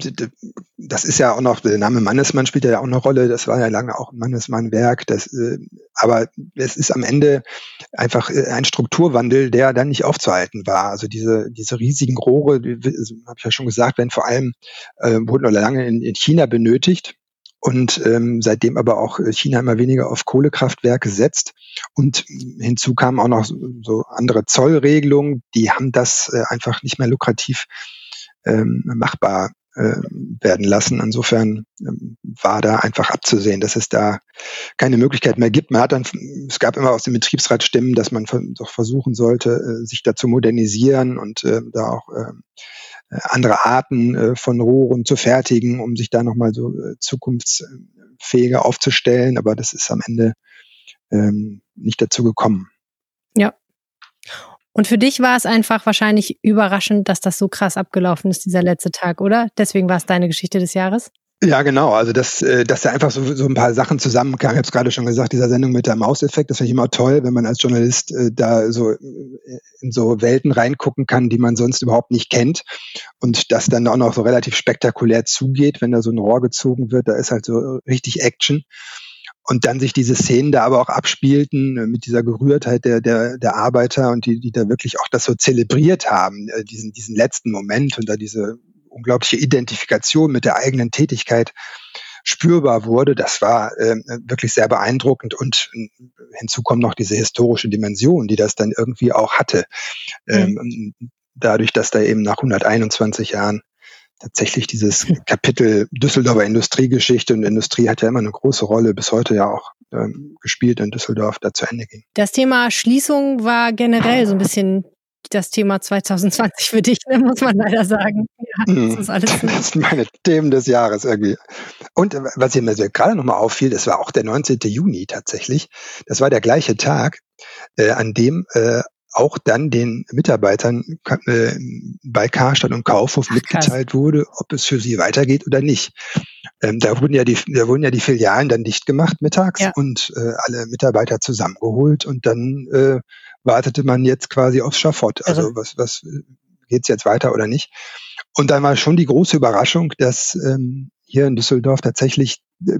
das ist ja auch noch, der Name Mannesmann spielt ja auch eine Rolle. Das war ja lange auch ein Mannesmann-Werk. äh, aber es ist am Ende einfach äh, ein Strukturwandel, der dann nicht aufzuhalten war. Also diese, diese riesigen Rohre, habe ich ja schon gesagt, werden vor allem, äh, wurden lange in, in China benötigt und ähm, seitdem aber auch China immer weniger auf Kohlekraftwerke setzt. Und hinzu kamen auch noch so andere Zollregelungen, die haben das äh, einfach nicht mehr lukrativ ähm, machbar äh, werden lassen. Insofern ähm, war da einfach abzusehen, dass es da keine Möglichkeit mehr gibt. Man hat dann, es gab immer aus dem Betriebsrat Stimmen, dass man doch versuchen sollte, äh, sich da zu modernisieren und äh, da auch äh, äh, andere Arten äh, von Rohren zu fertigen, um sich da nochmal so äh, zukunftsfähiger aufzustellen. Aber das ist am Ende ähm, nicht dazu gekommen. Ja. Und für dich war es einfach wahrscheinlich überraschend, dass das so krass abgelaufen ist, dieser letzte Tag, oder? Deswegen war es deine Geschichte des Jahres? Ja, genau. Also dass, äh, dass da einfach so, so ein paar Sachen zusammenkamen. Ich habe es gerade schon gesagt, dieser Sendung mit der Mauseffekt, das finde ich immer toll, wenn man als Journalist äh, da so äh, in so Welten reingucken kann, die man sonst überhaupt nicht kennt. Und das dann auch noch so relativ spektakulär zugeht, wenn da so ein Rohr gezogen wird, da ist halt so richtig Action. Und dann sich diese Szenen da aber auch abspielten mit dieser Gerührtheit der, der, der Arbeiter und die, die da wirklich auch das so zelebriert haben, diesen, diesen letzten Moment und da diese unglaubliche Identifikation mit der eigenen Tätigkeit spürbar wurde. Das war äh, wirklich sehr beeindruckend und äh, hinzu kommt noch diese historische Dimension, die das dann irgendwie auch hatte. Mhm. Ähm, dadurch, dass da eben nach 121 Jahren tatsächlich dieses Kapitel Düsseldorfer Industriegeschichte und Industrie hat ja immer eine große Rolle bis heute ja auch ähm, gespielt in Düsseldorf, da zu Ende ging. Das Thema Schließung war generell so ein bisschen das Thema 2020 für dich, ne, muss man leider sagen. Ja, das, hm. ist alles das sind meine Themen des Jahres irgendwie. Und äh, was mir gerade nochmal auffiel, das war auch der 19. Juni tatsächlich. Das war der gleiche Tag, äh, an dem äh, auch dann den Mitarbeitern äh, bei Karstadt und Kaufhof Ach, mitgeteilt wurde, ob es für sie weitergeht oder nicht. Ähm, da wurden ja die, da wurden ja die Filialen dann dicht gemacht mittags ja. und äh, alle Mitarbeiter zusammengeholt und dann äh, wartete man jetzt quasi aufs Schafott. Also Irre. was, was geht's jetzt weiter oder nicht? Und dann war schon die große Überraschung, dass ähm, hier in Düsseldorf tatsächlich äh,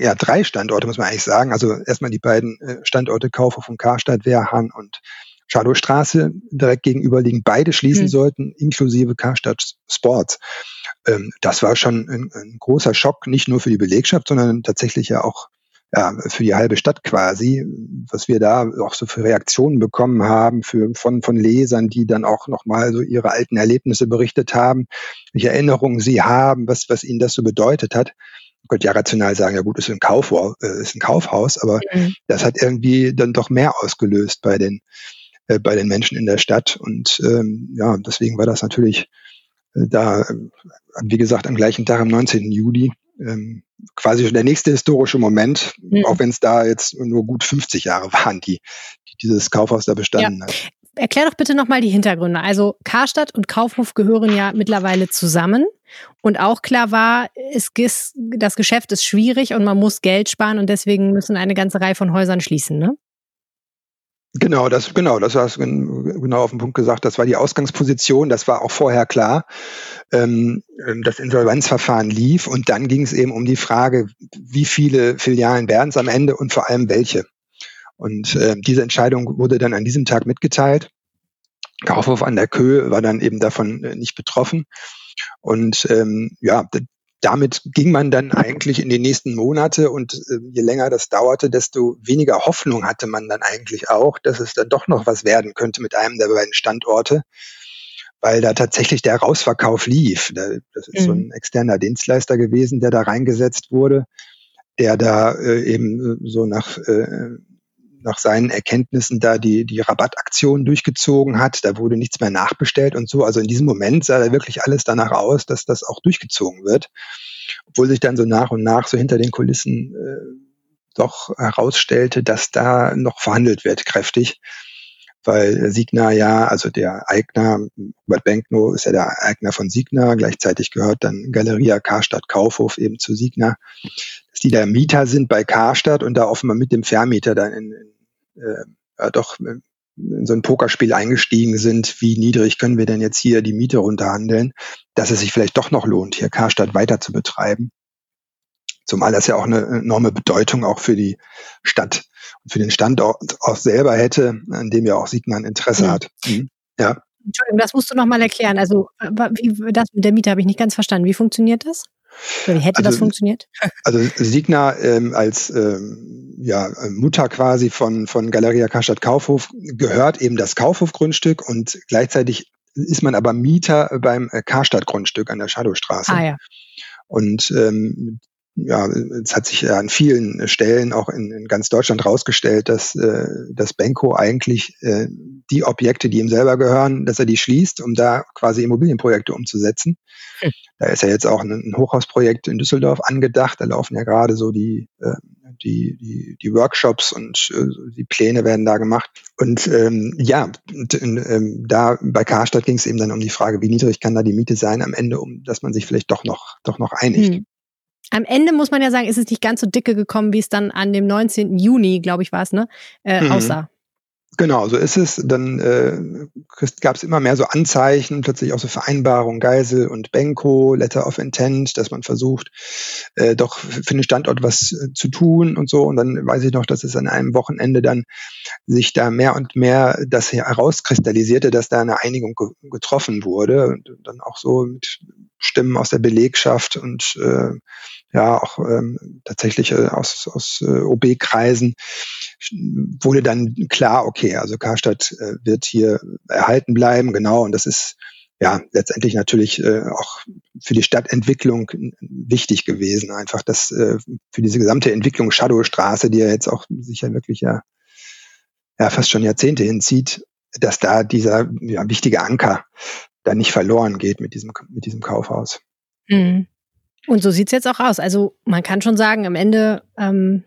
ja, drei Standorte, muss man eigentlich sagen. Also erstmal die beiden äh, Standorte Kaufhof und Karstadt, Wehrhahn und Schadowstraße direkt gegenüberliegen, beide schließen mhm. sollten, inklusive Karstadt Sports. Ähm, das war schon ein, ein, großer Schock, nicht nur für die Belegschaft, sondern tatsächlich ja auch ja, für die halbe Stadt quasi, was wir da auch so für Reaktionen bekommen haben für, von, von Lesern, die dann auch nochmal so ihre alten Erlebnisse berichtet haben, welche Erinnerungen sie haben, was, was ihnen das so bedeutet hat. Ich könnte ja rational sagen, ja gut, ist ein, Kaufhaus, äh, ist ein Kaufhaus, aber mhm. das hat irgendwie dann doch mehr ausgelöst bei den, äh, bei den Menschen in der Stadt. Und ähm, ja, deswegen war das natürlich äh, da, äh, wie gesagt, am gleichen Tag, am 19. Juli, ähm, quasi der nächste historische Moment, mhm. auch wenn es da jetzt nur gut 50 Jahre waren, die, die dieses Kaufhaus da bestanden ja. hat. Erklär doch bitte nochmal die Hintergründe. Also Karstadt und Kaufhof gehören ja mittlerweile zusammen. Und auch klar war, es, das Geschäft ist schwierig und man muss Geld sparen und deswegen müssen eine ganze Reihe von Häusern schließen, ne? Genau, das, genau, das hast du genau auf den Punkt gesagt. Das war die Ausgangsposition. Das war auch vorher klar. Ähm, das Insolvenzverfahren lief und dann ging es eben um die Frage, wie viele Filialen werden es am Ende und vor allem welche. Und äh, diese Entscheidung wurde dann an diesem Tag mitgeteilt. Kaufhof an der Köhe war dann eben davon äh, nicht betroffen. Und ähm, ja, damit ging man dann eigentlich in die nächsten Monate und äh, je länger das dauerte, desto weniger Hoffnung hatte man dann eigentlich auch, dass es dann doch noch was werden könnte mit einem der beiden Standorte, weil da tatsächlich der Rausverkauf lief. Das ist mhm. so ein externer Dienstleister gewesen, der da reingesetzt wurde, der da äh, eben äh, so nach äh, nach seinen Erkenntnissen da die, die Rabattaktion durchgezogen hat. Da wurde nichts mehr nachbestellt und so. Also in diesem Moment sah da wirklich alles danach aus, dass das auch durchgezogen wird. Obwohl sich dann so nach und nach so hinter den Kulissen äh, doch herausstellte, dass da noch verhandelt wird, kräftig. Weil Signa ja, also der Eigner, Robert Benkno ist ja der Eigner von Signa, gleichzeitig gehört dann Galeria Karstadt Kaufhof eben zu Signa, dass die da Mieter sind bei Karstadt und da offenbar mit dem Vermieter dann in, in äh, ja, doch äh, in so ein Pokerspiel eingestiegen sind, wie niedrig können wir denn jetzt hier die Miete runterhandeln, dass es sich vielleicht doch noch lohnt, hier Karstadt weiter zu betreiben. Zumal das ja auch eine enorme Bedeutung auch für die Stadt und für den Standort auch selber hätte, an dem ja auch Siegmann Interesse mhm. hat. Mhm. Ja. Entschuldigung, das musst du noch mal erklären. Also wie, das mit der Miete habe ich nicht ganz verstanden. Wie funktioniert das? Wie hätte also, das funktioniert? Also Signa ähm, als ähm, ja, Mutter quasi von, von Galeria Karstadt Kaufhof gehört eben das Kaufhofgrundstück und gleichzeitig ist man aber Mieter beim Karstadt Grundstück an der Shadowstraße. Ah, ja. Und ähm, ja, es hat sich ja an vielen Stellen auch in, in ganz Deutschland rausgestellt, dass äh, das Benko eigentlich äh, die Objekte, die ihm selber gehören, dass er die schließt, um da quasi Immobilienprojekte umzusetzen. Hm. Da ist ja jetzt auch ein, ein, Hochhausprojekt in Düsseldorf angedacht. Da laufen ja gerade so die, äh, die, die, die Workshops und äh, die Pläne werden da gemacht. Und ähm, ja, und, ähm, da bei Karstadt ging es eben dann um die Frage, wie niedrig kann da die Miete sein am Ende, um dass man sich vielleicht doch noch, doch noch einigt. Hm. Am Ende muss man ja sagen, ist es nicht ganz so dicke gekommen, wie es dann an dem 19. Juni, glaube ich, war es, ne, äh, mhm. aussah. Genau, so ist es. Dann äh, gab es immer mehr so Anzeichen, plötzlich auch so Vereinbarungen, Geisel und Benko, Letter of Intent, dass man versucht, äh, doch für den Standort was äh, zu tun und so. Und dann weiß ich noch, dass es an einem Wochenende dann sich da mehr und mehr das herauskristallisierte, dass da eine Einigung ge getroffen wurde. Und dann auch so mit Stimmen aus der Belegschaft und äh, ja auch ähm, tatsächlich äh, aus, aus äh, OB-Kreisen wurde dann klar, okay, also Karstadt äh, wird hier erhalten bleiben, genau, und das ist ja, letztendlich natürlich äh, auch für die Stadtentwicklung wichtig gewesen. Einfach das äh, für diese gesamte Entwicklung Shadowstraße, die ja jetzt auch sicher wirklich ja, ja fast schon Jahrzehnte hinzieht, dass da dieser ja, wichtige Anker da nicht verloren geht mit diesem, mit diesem Kaufhaus. Mhm. Und so sieht's jetzt auch aus. Also man kann schon sagen, am Ende ähm,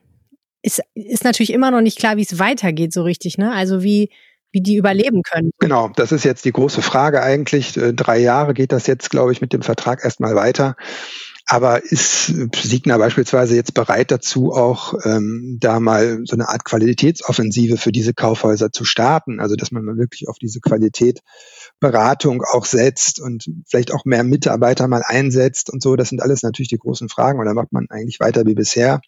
ist, ist natürlich immer noch nicht klar, wie es weitergeht so richtig. Ne? Also wie, wie die überleben können. Genau, das ist jetzt die große Frage eigentlich. Äh, drei Jahre geht das jetzt, glaube ich, mit dem Vertrag erstmal weiter. Aber ist Signa beispielsweise jetzt bereit dazu, auch ähm, da mal so eine Art Qualitätsoffensive für diese Kaufhäuser zu starten? Also dass man mal wirklich auf diese Qualität Beratung auch setzt und vielleicht auch mehr Mitarbeiter mal einsetzt und so. Das sind alles natürlich die großen Fragen. Oder macht man eigentlich weiter wie bisher?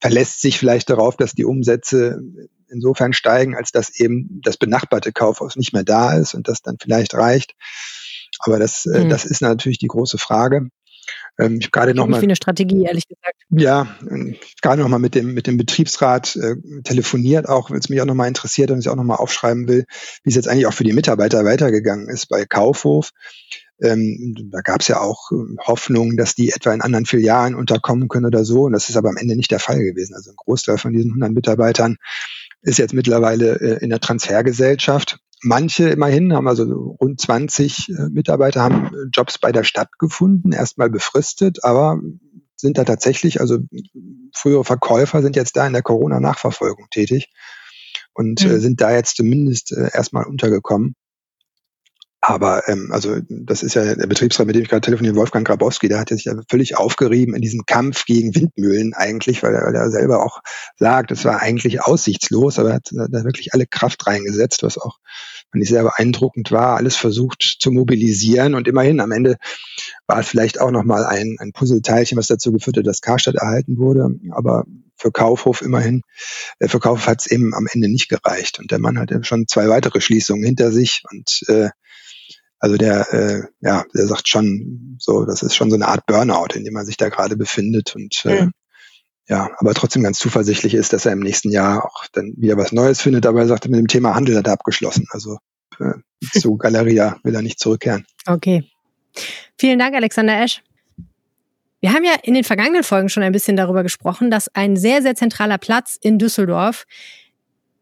Verlässt sich vielleicht darauf, dass die Umsätze insofern steigen, als dass eben das benachbarte Kaufhaus nicht mehr da ist und das dann vielleicht reicht. Aber das, äh, hm. das ist natürlich die große Frage. Ähm, ich gerade noch mal, wie eine Strategie, ehrlich gesagt. Ja, gerade noch mal mit dem mit dem Betriebsrat äh, telefoniert, auch wenn es mich auch noch mal interessiert und ich auch noch mal aufschreiben will, wie es jetzt eigentlich auch für die Mitarbeiter weitergegangen ist bei Kaufhof. Ähm, da gab es ja auch äh, Hoffnungen, dass die etwa in anderen Filialen unterkommen können oder so. Und das ist aber am Ende nicht der Fall gewesen. Also ein Großteil von diesen 100 Mitarbeitern ist jetzt mittlerweile äh, in der Transfergesellschaft. Manche immerhin haben also rund 20 äh, Mitarbeiter haben äh, Jobs bei der Stadt gefunden, erstmal befristet, aber sind da tatsächlich, also frühere Verkäufer sind jetzt da in der Corona-Nachverfolgung tätig und mhm. sind da jetzt zumindest erstmal untergekommen. Aber ähm, also das ist ja der Betriebsrat, mit dem ich gerade telefoniere, Wolfgang Grabowski, der hat sich ja völlig aufgerieben in diesem Kampf gegen Windmühlen eigentlich, weil er, weil er selber auch sagt, es war eigentlich aussichtslos, aber er hat da wirklich alle Kraft reingesetzt, was auch fand ich sehr beeindruckend war, alles versucht zu mobilisieren und immerhin am Ende war es vielleicht auch nochmal ein, ein Puzzleteilchen, was dazu geführt hat, dass Karstadt erhalten wurde, aber für Kaufhof immerhin, äh, für Kaufhof hat es eben am Ende nicht gereicht und der Mann hatte schon zwei weitere Schließungen hinter sich und äh, also der, äh, ja, der sagt schon so, das ist schon so eine Art Burnout, in dem man sich da gerade befindet und äh, mhm. ja, aber trotzdem ganz zuversichtlich ist, dass er im nächsten Jahr auch dann wieder was Neues findet. Aber er sagte, mit dem Thema Handel hat er abgeschlossen. Also äh, zu Galeria will er nicht zurückkehren. Okay. Vielen Dank, Alexander Esch. Wir haben ja in den vergangenen Folgen schon ein bisschen darüber gesprochen, dass ein sehr, sehr zentraler Platz in Düsseldorf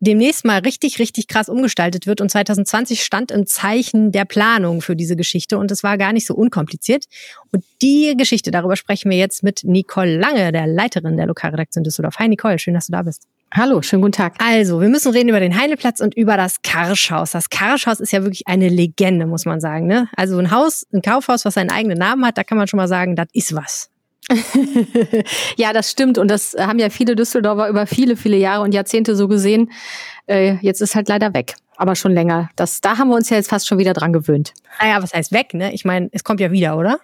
demnächst mal richtig, richtig krass umgestaltet wird. Und 2020 stand im Zeichen der Planung für diese Geschichte und es war gar nicht so unkompliziert. Und die Geschichte, darüber sprechen wir jetzt mit Nicole Lange, der Leiterin der Lokalredaktion Düsseldorf. Hi Nicole, schön, dass du da bist. Hallo, schönen guten Tag. Also, wir müssen reden über den Heileplatz und über das Karschhaus. Das Karschhaus ist ja wirklich eine Legende, muss man sagen. Ne? Also ein Haus, ein Kaufhaus, was seinen eigenen Namen hat, da kann man schon mal sagen, das ist was. ja, das stimmt. Und das haben ja viele Düsseldorfer über viele, viele Jahre und Jahrzehnte so gesehen. Äh, jetzt ist halt leider weg. Aber schon länger. Das, da haben wir uns ja jetzt fast schon wieder dran gewöhnt. Naja, was heißt weg, ne? Ich meine, es kommt ja wieder, oder?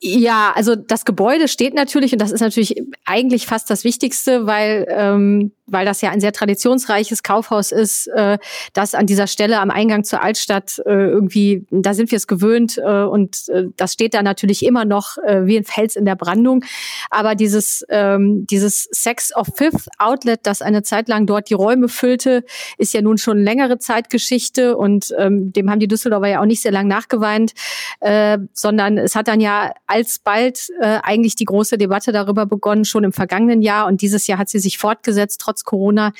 Ja, also das Gebäude steht natürlich und das ist natürlich eigentlich fast das Wichtigste, weil ähm, weil das ja ein sehr traditionsreiches Kaufhaus ist, äh, das an dieser Stelle am Eingang zur Altstadt äh, irgendwie, da sind wir es gewöhnt äh, und äh, das steht da natürlich immer noch äh, wie ein Fels in der Brandung. Aber dieses, ähm, dieses Sex of Fifth Outlet, das eine Zeit lang dort die Räume füllte, ist ja nun schon längere Zeitgeschichte und ähm, dem haben die Düsseldorfer ja auch nicht sehr lang nachgeweint, äh, sondern es hat dann ja alsbald äh, eigentlich die große Debatte darüber begonnen, schon im vergangenen Jahr und dieses Jahr hat sie sich fortgesetzt, trotz Corona,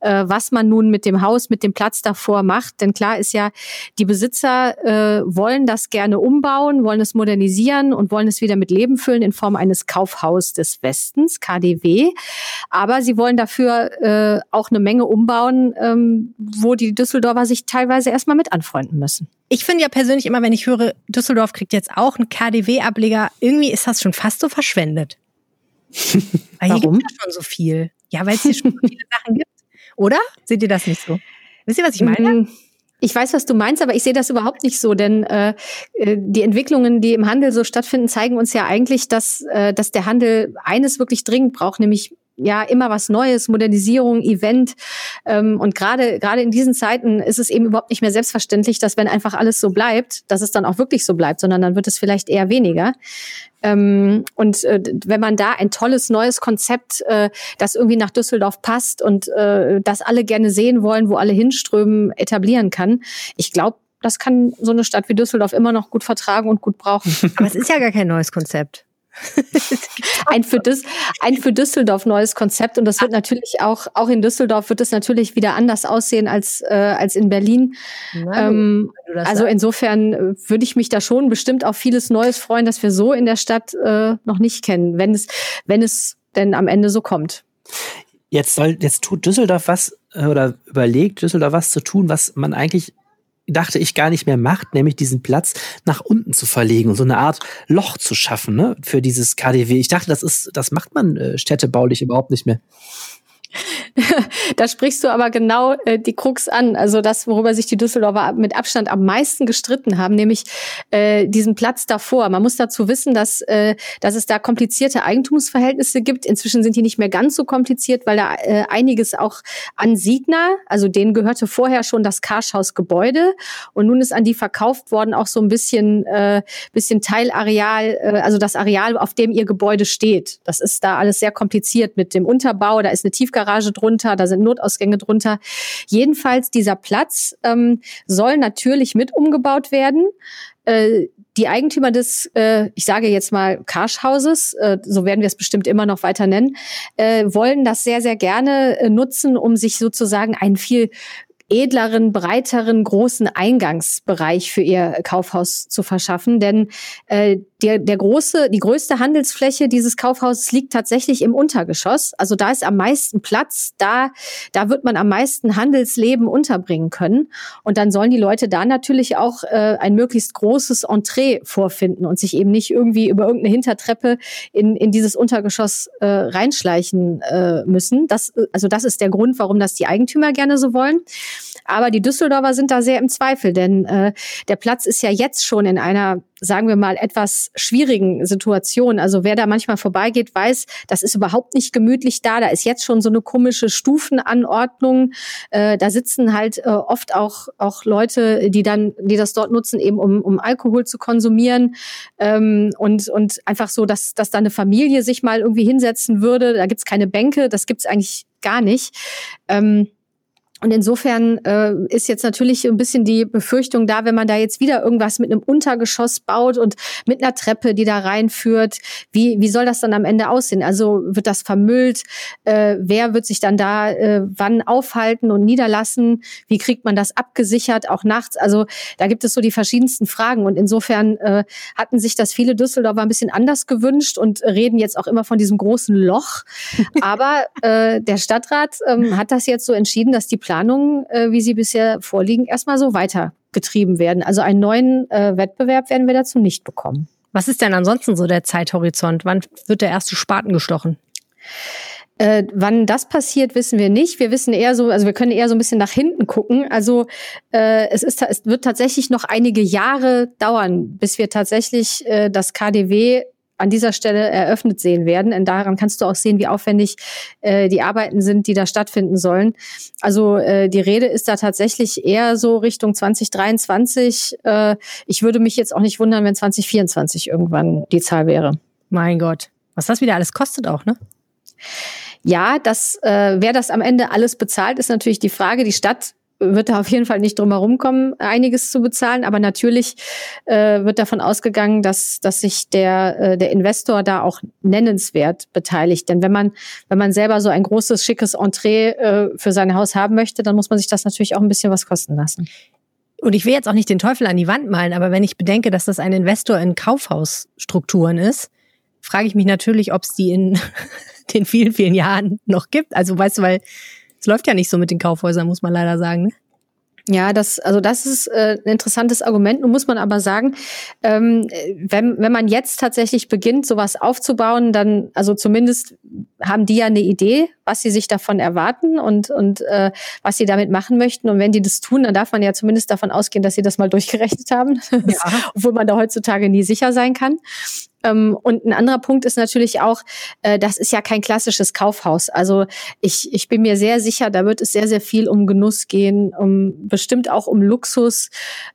äh, was man nun mit dem Haus, mit dem Platz davor macht. Denn klar ist ja, die Besitzer äh, wollen das gerne umbauen, wollen es modernisieren und wollen es wieder mit Leben füllen in Form eines Kaufhaus des Westens, KDW. Aber sie wollen dafür äh, auch eine Menge umbauen, ähm, wo die Düsseldorfer sich teilweise erstmal mit anfreunden müssen. Ich finde ja persönlich immer, wenn ich höre, Düsseldorf kriegt jetzt auch einen KDW-Ableger, irgendwie ist das schon fast so verschwendet. Weil hier gibt es ja schon so viel. Ja, weil es hier schon viele Sachen gibt. Oder? Seht ihr das nicht so? Wisst ihr, was ich meine? Mm, ich weiß, was du meinst, aber ich sehe das überhaupt nicht so, denn äh, äh, die Entwicklungen, die im Handel so stattfinden, zeigen uns ja eigentlich, dass, äh, dass der Handel eines wirklich dringend braucht, nämlich ja immer was Neues, Modernisierung, Event. Ähm, und gerade gerade in diesen Zeiten ist es eben überhaupt nicht mehr selbstverständlich, dass wenn einfach alles so bleibt, dass es dann auch wirklich so bleibt, sondern dann wird es vielleicht eher weniger. Ähm, und äh, wenn man da ein tolles neues Konzept, äh, das irgendwie nach Düsseldorf passt und äh, das alle gerne sehen wollen, wo alle hinströmen, etablieren kann, ich glaube, das kann so eine Stadt wie Düsseldorf immer noch gut vertragen und gut brauchen. Aber es ist ja gar kein neues Konzept. ein, für Düs ein für Düsseldorf neues Konzept und das wird natürlich auch auch in Düsseldorf wird es natürlich wieder anders aussehen als äh, als in Berlin. ähm, also insofern äh, würde ich mich da schon bestimmt auf vieles Neues freuen, dass wir so in der Stadt äh, noch nicht kennen, wenn es wenn es denn am Ende so kommt. Jetzt soll jetzt tut Düsseldorf was äh, oder überlegt Düsseldorf was zu tun, was man eigentlich dachte ich, gar nicht mehr macht, nämlich diesen Platz nach unten zu verlegen und so eine Art Loch zu schaffen ne, für dieses KDW. Ich dachte, das ist, das macht man äh, städtebaulich überhaupt nicht mehr. Da sprichst du aber genau äh, die Krux an. Also das, worüber sich die Düsseldorfer mit Abstand am meisten gestritten haben, nämlich äh, diesen Platz davor. Man muss dazu wissen, dass, äh, dass es da komplizierte Eigentumsverhältnisse gibt. Inzwischen sind die nicht mehr ganz so kompliziert, weil da äh, einiges auch an Signa, also denen gehörte vorher schon das Karschhaus-Gebäude und nun ist an die verkauft worden auch so ein bisschen, äh, bisschen Teilareal, äh, also das Areal, auf dem ihr Gebäude steht. Das ist da alles sehr kompliziert mit dem Unterbau. Da ist eine Tiefgarage Tiefgarage drunter, da sind Notausgänge drunter. Jedenfalls dieser Platz ähm, soll natürlich mit umgebaut werden. Äh, die Eigentümer des, äh, ich sage jetzt mal Karschhauses, äh, so werden wir es bestimmt immer noch weiter nennen, äh, wollen das sehr, sehr gerne äh, nutzen, um sich sozusagen ein viel edleren, breiteren, großen Eingangsbereich für ihr Kaufhaus zu verschaffen. Denn äh, der, der große, die größte Handelsfläche dieses Kaufhauses liegt tatsächlich im Untergeschoss. Also da ist am meisten Platz, da, da wird man am meisten Handelsleben unterbringen können. Und dann sollen die Leute da natürlich auch äh, ein möglichst großes Entree vorfinden und sich eben nicht irgendwie über irgendeine Hintertreppe in, in dieses Untergeschoss äh, reinschleichen äh, müssen. Das, also das ist der Grund, warum das die Eigentümer gerne so wollen. Aber die Düsseldorfer sind da sehr im Zweifel, denn äh, der Platz ist ja jetzt schon in einer sagen wir mal, etwas schwierigen Situation. Also wer da manchmal vorbeigeht, weiß, das ist überhaupt nicht gemütlich da. Da ist jetzt schon so eine komische Stufenanordnung. Äh, da sitzen halt äh, oft auch, auch Leute, die dann, die das dort nutzen, eben um, um Alkohol zu konsumieren. Ähm, und, und einfach so, dass, dass da eine Familie sich mal irgendwie hinsetzen würde. Da gibt's keine Bänke, das gibt's eigentlich gar nicht. Ähm, und insofern äh, ist jetzt natürlich ein bisschen die Befürchtung da, wenn man da jetzt wieder irgendwas mit einem Untergeschoss baut und mit einer Treppe, die da reinführt, wie, wie soll das dann am Ende aussehen? Also wird das vermüllt? Äh, wer wird sich dann da äh, wann aufhalten und niederlassen? Wie kriegt man das abgesichert, auch nachts? Also da gibt es so die verschiedensten Fragen. Und insofern äh, hatten sich das viele Düsseldorfer ein bisschen anders gewünscht und reden jetzt auch immer von diesem großen Loch. Aber äh, der Stadtrat äh, hat das jetzt so entschieden, dass die Planungen, äh, wie sie bisher vorliegen, erstmal so weitergetrieben werden. Also einen neuen äh, Wettbewerb werden wir dazu nicht bekommen. Was ist denn ansonsten so der Zeithorizont? Wann wird der erste Spaten gestochen? Äh, wann das passiert, wissen wir nicht. Wir wissen eher so, also wir können eher so ein bisschen nach hinten gucken. Also äh, es ist, es wird tatsächlich noch einige Jahre dauern, bis wir tatsächlich äh, das KDW an dieser Stelle eröffnet sehen werden. Und daran kannst du auch sehen, wie aufwendig äh, die Arbeiten sind, die da stattfinden sollen. Also äh, die Rede ist da tatsächlich eher so Richtung 2023. Äh, ich würde mich jetzt auch nicht wundern, wenn 2024 irgendwann die Zahl wäre. Mein Gott, was das wieder alles kostet auch, ne? Ja, das, äh, wer das am Ende alles bezahlt, ist natürlich die Frage. Die Stadt wird da auf jeden Fall nicht drum herum kommen, einiges zu bezahlen. Aber natürlich äh, wird davon ausgegangen, dass, dass sich der, äh, der Investor da auch nennenswert beteiligt. Denn wenn man, wenn man selber so ein großes, schickes Entree äh, für sein Haus haben möchte, dann muss man sich das natürlich auch ein bisschen was kosten lassen. Und ich will jetzt auch nicht den Teufel an die Wand malen, aber wenn ich bedenke, dass das ein Investor in Kaufhausstrukturen ist, frage ich mich natürlich, ob es die in den vielen, vielen Jahren noch gibt. Also weißt du, weil es läuft ja nicht so mit den Kaufhäusern, muss man leider sagen. Ne? Ja, das, also das ist äh, ein interessantes Argument. Nun muss man aber sagen, ähm, wenn, wenn man jetzt tatsächlich beginnt, sowas aufzubauen, dann, also zumindest haben die ja eine Idee, was sie sich davon erwarten und, und äh, was sie damit machen möchten. Und wenn die das tun, dann darf man ja zumindest davon ausgehen, dass sie das mal durchgerechnet haben, ja. obwohl man da heutzutage nie sicher sein kann. Ähm, und ein anderer Punkt ist natürlich auch, äh, das ist ja kein klassisches Kaufhaus. Also ich, ich bin mir sehr sicher, da wird es sehr, sehr viel um Genuss gehen, um bestimmt auch um Luxus.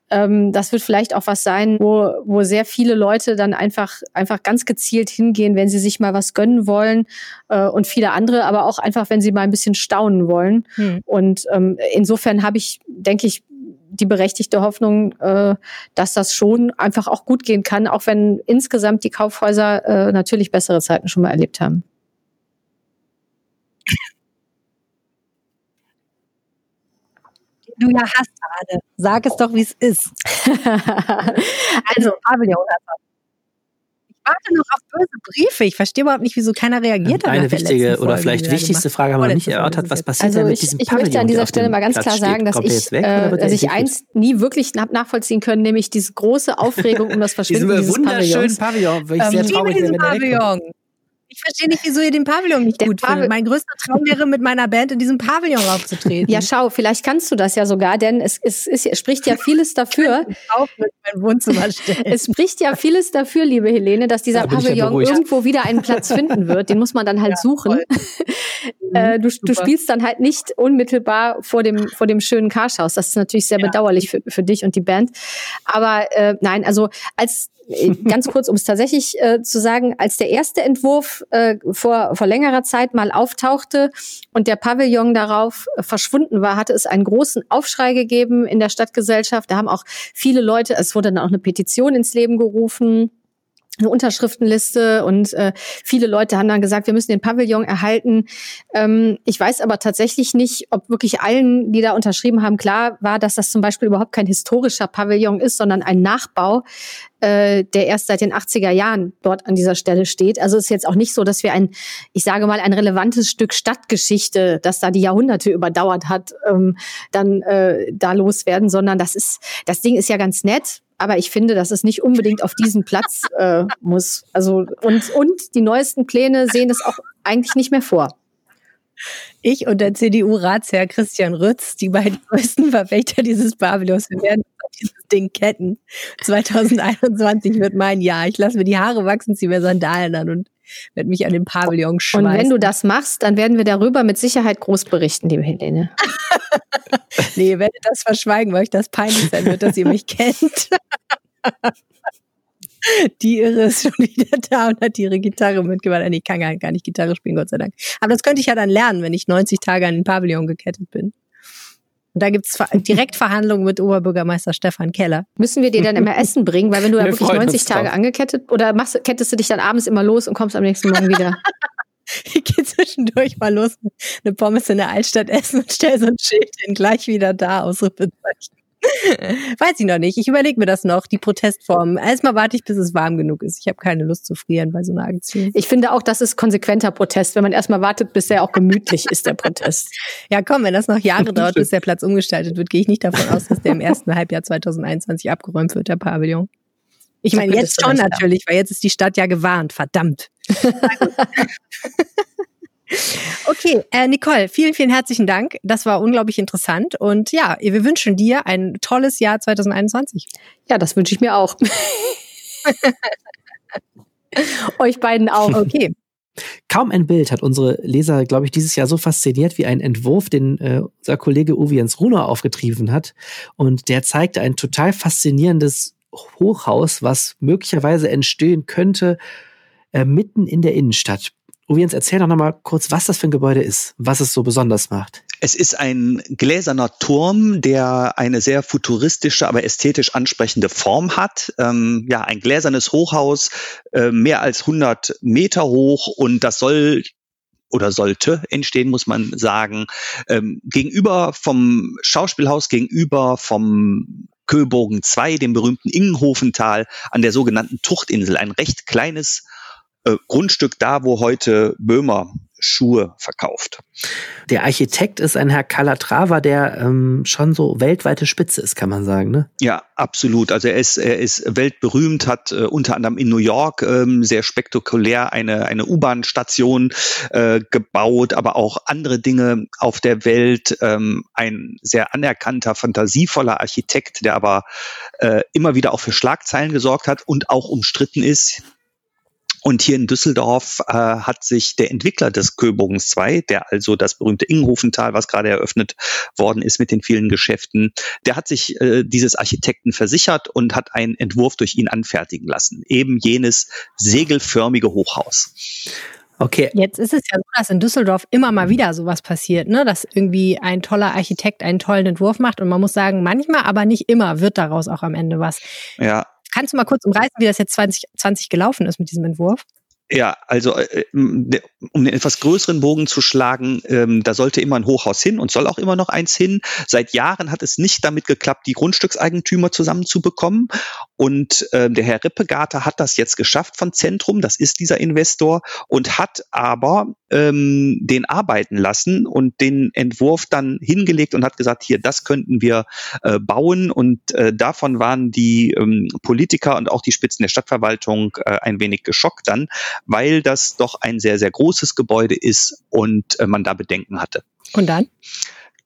Ähm, das wird vielleicht auch was sein, wo, wo sehr viele Leute dann einfach, einfach ganz gezielt hingehen, wenn sie sich mal was gönnen wollen äh, und viele andere, aber auch einfach, wenn sie mal ein bisschen staunen wollen. Hm. Und ähm, insofern habe ich, denke ich, die berechtigte Hoffnung, äh, dass das schon einfach auch gut gehen kann, auch wenn insgesamt die Kaufhäuser äh, natürlich bessere Zeiten schon mal erlebt haben. Du ja hast gerade. Sag es doch, wie es ist. also, Pavillon warte noch auf böse Briefe. Ich verstehe überhaupt nicht, wieso keiner reagiert hat. Eine wichtige oder vielleicht wichtigste Frage haben wir nicht erörtert. Was passiert also denn mit ich, diesem Ich Pavillon, möchte an dieser Stelle mal ganz klar sagen, dass ich, weg, äh, dass ich eins nie wirklich nachvollziehen können, nämlich diese große Aufregung um das Verschwinden dieses wunderschönen Pavillon. Ich sehr traurig, wenn Pavillon. Ich verstehe nicht, wieso ihr den Pavillon nicht der gut Pav findet. Mein größter Traum wäre, mit meiner Band in diesem Pavillon aufzutreten. Ja, schau, vielleicht kannst du das ja sogar, denn es, es, es spricht ja vieles dafür. es spricht ja vieles dafür, liebe Helene, dass dieser da Pavillon ja irgendwo wieder einen Platz finden wird. Den muss man dann halt ja, suchen. äh, du, du, spielst dann halt nicht unmittelbar vor dem, vor dem schönen Karschhaus. Das ist natürlich sehr ja. bedauerlich für, für dich und die Band. Aber äh, nein, also als ganz kurz, um es tatsächlich äh, zu sagen, als der erste Entwurf äh, vor, vor längerer Zeit mal auftauchte und der Pavillon darauf äh, verschwunden war, hatte es einen großen Aufschrei gegeben in der Stadtgesellschaft. Da haben auch viele Leute, es wurde dann auch eine Petition ins Leben gerufen eine Unterschriftenliste und äh, viele Leute haben dann gesagt, wir müssen den Pavillon erhalten. Ähm, ich weiß aber tatsächlich nicht, ob wirklich allen, die da unterschrieben haben, klar war, dass das zum Beispiel überhaupt kein historischer Pavillon ist, sondern ein Nachbau, äh, der erst seit den 80er Jahren dort an dieser Stelle steht. Also ist jetzt auch nicht so, dass wir ein, ich sage mal, ein relevantes Stück Stadtgeschichte, das da die Jahrhunderte überdauert hat, ähm, dann äh, da loswerden, sondern das ist, das Ding ist ja ganz nett aber ich finde, dass es nicht unbedingt auf diesen Platz äh, muss. Also und und die neuesten Pläne sehen es auch eigentlich nicht mehr vor. Ich und der CDU-Ratsherr Christian Rütz, die beiden größten Verfechter dieses Pavillons, wir werden dieses Ding ketten. 2021 wird mein Jahr. Ich lasse mir die Haare wachsen, ziehe mir Sandalen an und werde mich an den Pavillon schmeißen. Und wenn du das machst, dann werden wir darüber mit Sicherheit groß berichten, liebe Helene. nee, ihr das verschweigen, weil euch das peinlich sein wird, dass ihr mich kennt. Die Irre ist schon wieder da und hat ihre Gitarre mitgebracht. Nee, ich kann gar nicht Gitarre spielen, Gott sei Dank. Aber das könnte ich ja dann lernen, wenn ich 90 Tage an den Pavillon gekettet bin. Und da gibt's direkt Verhandlungen mit Oberbürgermeister Stefan Keller. Müssen wir dir dann immer Essen bringen, weil wenn du da wirklich 90 Tage drauf. angekettet oder machst, kettest du dich dann abends immer los und kommst am nächsten Morgen wieder? ich gehe zwischendurch mal los, eine Pommes in der Altstadt essen und stell so ein Schild hin, gleich wieder da, Ausrufezeichen. Weiß ich noch nicht. Ich überlege mir das noch, die Protestform. Erstmal warte ich, bis es warm genug ist. Ich habe keine Lust zu frieren bei so einer Aktion. Ich finde auch, das ist konsequenter Protest, wenn man erstmal wartet, bis er auch gemütlich ist, der Protest. Ja, komm, wenn das noch Jahre dauert, bis der Platz umgestaltet wird, gehe ich nicht davon aus, dass der im ersten Halbjahr 2021 abgeräumt wird, der Pavillon. Ich meine, jetzt schon natürlich, weil jetzt ist die Stadt ja gewarnt. Verdammt. Okay, äh, Nicole, vielen, vielen herzlichen Dank. Das war unglaublich interessant. Und ja, wir wünschen dir ein tolles Jahr 2021. Ja, das wünsche ich mir auch. Euch beiden auch. Okay. Kaum ein Bild hat unsere Leser, glaube ich, dieses Jahr so fasziniert wie ein Entwurf, den äh, unser Kollege Uwe Jens Runer aufgetrieben hat. Und der zeigte ein total faszinierendes Hochhaus, was möglicherweise entstehen könnte äh, mitten in der Innenstadt. Uviens, erzähl doch nochmal kurz, was das für ein Gebäude ist, was es so besonders macht. Es ist ein gläserner Turm, der eine sehr futuristische, aber ästhetisch ansprechende Form hat. Ähm, ja, ein gläsernes Hochhaus, äh, mehr als 100 Meter hoch und das soll oder sollte entstehen, muss man sagen, ähm, gegenüber vom Schauspielhaus, gegenüber vom Köbogen 2, dem berühmten Ingenhofental, an der sogenannten Tuchtinsel, ein recht kleines äh, Grundstück da, wo heute Böhmer Schuhe verkauft. Der Architekt ist ein Herr Calatrava, der ähm, schon so weltweite Spitze ist, kann man sagen, ne? Ja, absolut. Also er ist, er ist weltberühmt, hat äh, unter anderem in New York ähm, sehr spektakulär eine, eine U-Bahn-Station äh, gebaut, aber auch andere Dinge auf der Welt. Ähm, ein sehr anerkannter, fantasievoller Architekt, der aber äh, immer wieder auch für Schlagzeilen gesorgt hat und auch umstritten ist. Und hier in Düsseldorf äh, hat sich der Entwickler des Köbogens 2, der also das berühmte Ingenhofental, was gerade eröffnet worden ist mit den vielen Geschäften, der hat sich äh, dieses Architekten versichert und hat einen Entwurf durch ihn anfertigen lassen. Eben jenes segelförmige Hochhaus. Okay. Jetzt ist es ja so, dass in Düsseldorf immer mal wieder sowas passiert, ne? dass irgendwie ein toller Architekt einen tollen Entwurf macht und man muss sagen, manchmal, aber nicht immer wird daraus auch am Ende was. Ja. Kannst du mal kurz umreißen, wie das jetzt 2020 gelaufen ist mit diesem Entwurf? Ja, also äh, um einen etwas größeren Bogen zu schlagen, ähm, da sollte immer ein Hochhaus hin und soll auch immer noch eins hin. Seit Jahren hat es nicht damit geklappt, die Grundstückseigentümer zusammenzubekommen. Und äh, der Herr Rippegater hat das jetzt geschafft von Zentrum, das ist dieser Investor, und hat aber ähm, den arbeiten lassen und den Entwurf dann hingelegt und hat gesagt, hier, das könnten wir äh, bauen. Und äh, davon waren die ähm, Politiker und auch die Spitzen der Stadtverwaltung äh, ein wenig geschockt dann, weil das doch ein sehr, sehr großes Gebäude ist und äh, man da Bedenken hatte. Und dann?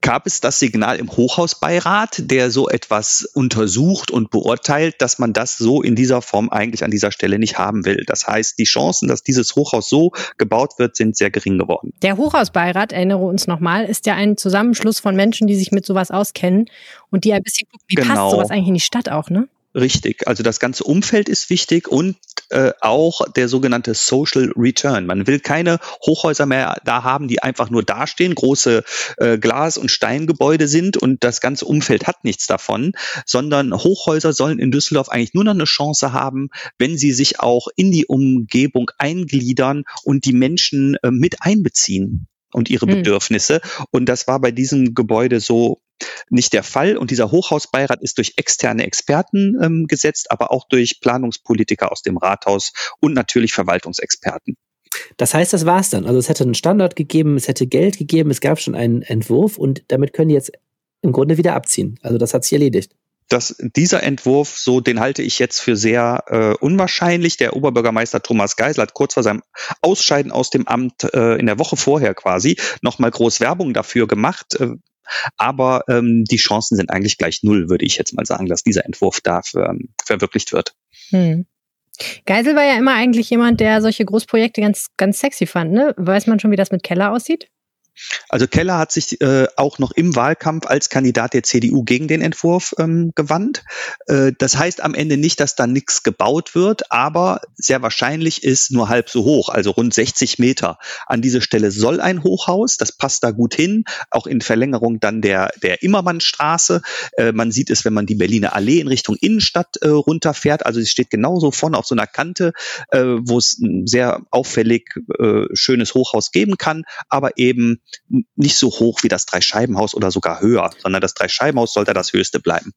gab es das Signal im Hochhausbeirat, der so etwas untersucht und beurteilt, dass man das so in dieser Form eigentlich an dieser Stelle nicht haben will. Das heißt, die Chancen, dass dieses Hochhaus so gebaut wird, sind sehr gering geworden. Der Hochhausbeirat, erinnere uns nochmal, ist ja ein Zusammenschluss von Menschen, die sich mit sowas auskennen und die ein bisschen gucken, wie genau. passt sowas eigentlich in die Stadt auch, ne? Richtig, also das ganze Umfeld ist wichtig und äh, auch der sogenannte Social Return. Man will keine Hochhäuser mehr da haben, die einfach nur dastehen, große äh, Glas- und Steingebäude sind und das ganze Umfeld hat nichts davon, sondern Hochhäuser sollen in Düsseldorf eigentlich nur noch eine Chance haben, wenn sie sich auch in die Umgebung eingliedern und die Menschen äh, mit einbeziehen und ihre hm. Bedürfnisse. Und das war bei diesem Gebäude so nicht der Fall. Und dieser Hochhausbeirat ist durch externe Experten ähm, gesetzt, aber auch durch Planungspolitiker aus dem Rathaus und natürlich Verwaltungsexperten. Das heißt, das war's dann. Also es hätte einen Standard gegeben, es hätte Geld gegeben, es gab schon einen Entwurf und damit können die jetzt im Grunde wieder abziehen. Also das hat sich erledigt dass dieser Entwurf, so den halte ich jetzt für sehr äh, unwahrscheinlich. Der Oberbürgermeister Thomas Geisel hat kurz vor seinem Ausscheiden aus dem Amt äh, in der Woche vorher quasi nochmal groß Werbung dafür gemacht. Äh, aber ähm, die Chancen sind eigentlich gleich null, würde ich jetzt mal sagen, dass dieser Entwurf da ähm, verwirklicht wird. Hm. Geisel war ja immer eigentlich jemand, der solche Großprojekte ganz, ganz sexy fand. Ne? Weiß man schon, wie das mit Keller aussieht? Also Keller hat sich äh, auch noch im Wahlkampf als Kandidat der CDU gegen den Entwurf ähm, gewandt. Äh, das heißt am Ende nicht, dass da nichts gebaut wird, aber sehr wahrscheinlich ist nur halb so hoch, also rund 60 Meter. An diese Stelle soll ein Hochhaus, das passt da gut hin, auch in Verlängerung dann der, der Immermannstraße. Äh, man sieht es, wenn man die Berliner Allee in Richtung Innenstadt äh, runterfährt. Also sie steht genauso vorne auf so einer Kante, äh, wo es ein sehr auffällig äh, schönes Hochhaus geben kann, aber eben nicht so hoch wie das Dreischeibenhaus oder sogar höher, sondern das Dreischeibenhaus sollte das höchste bleiben.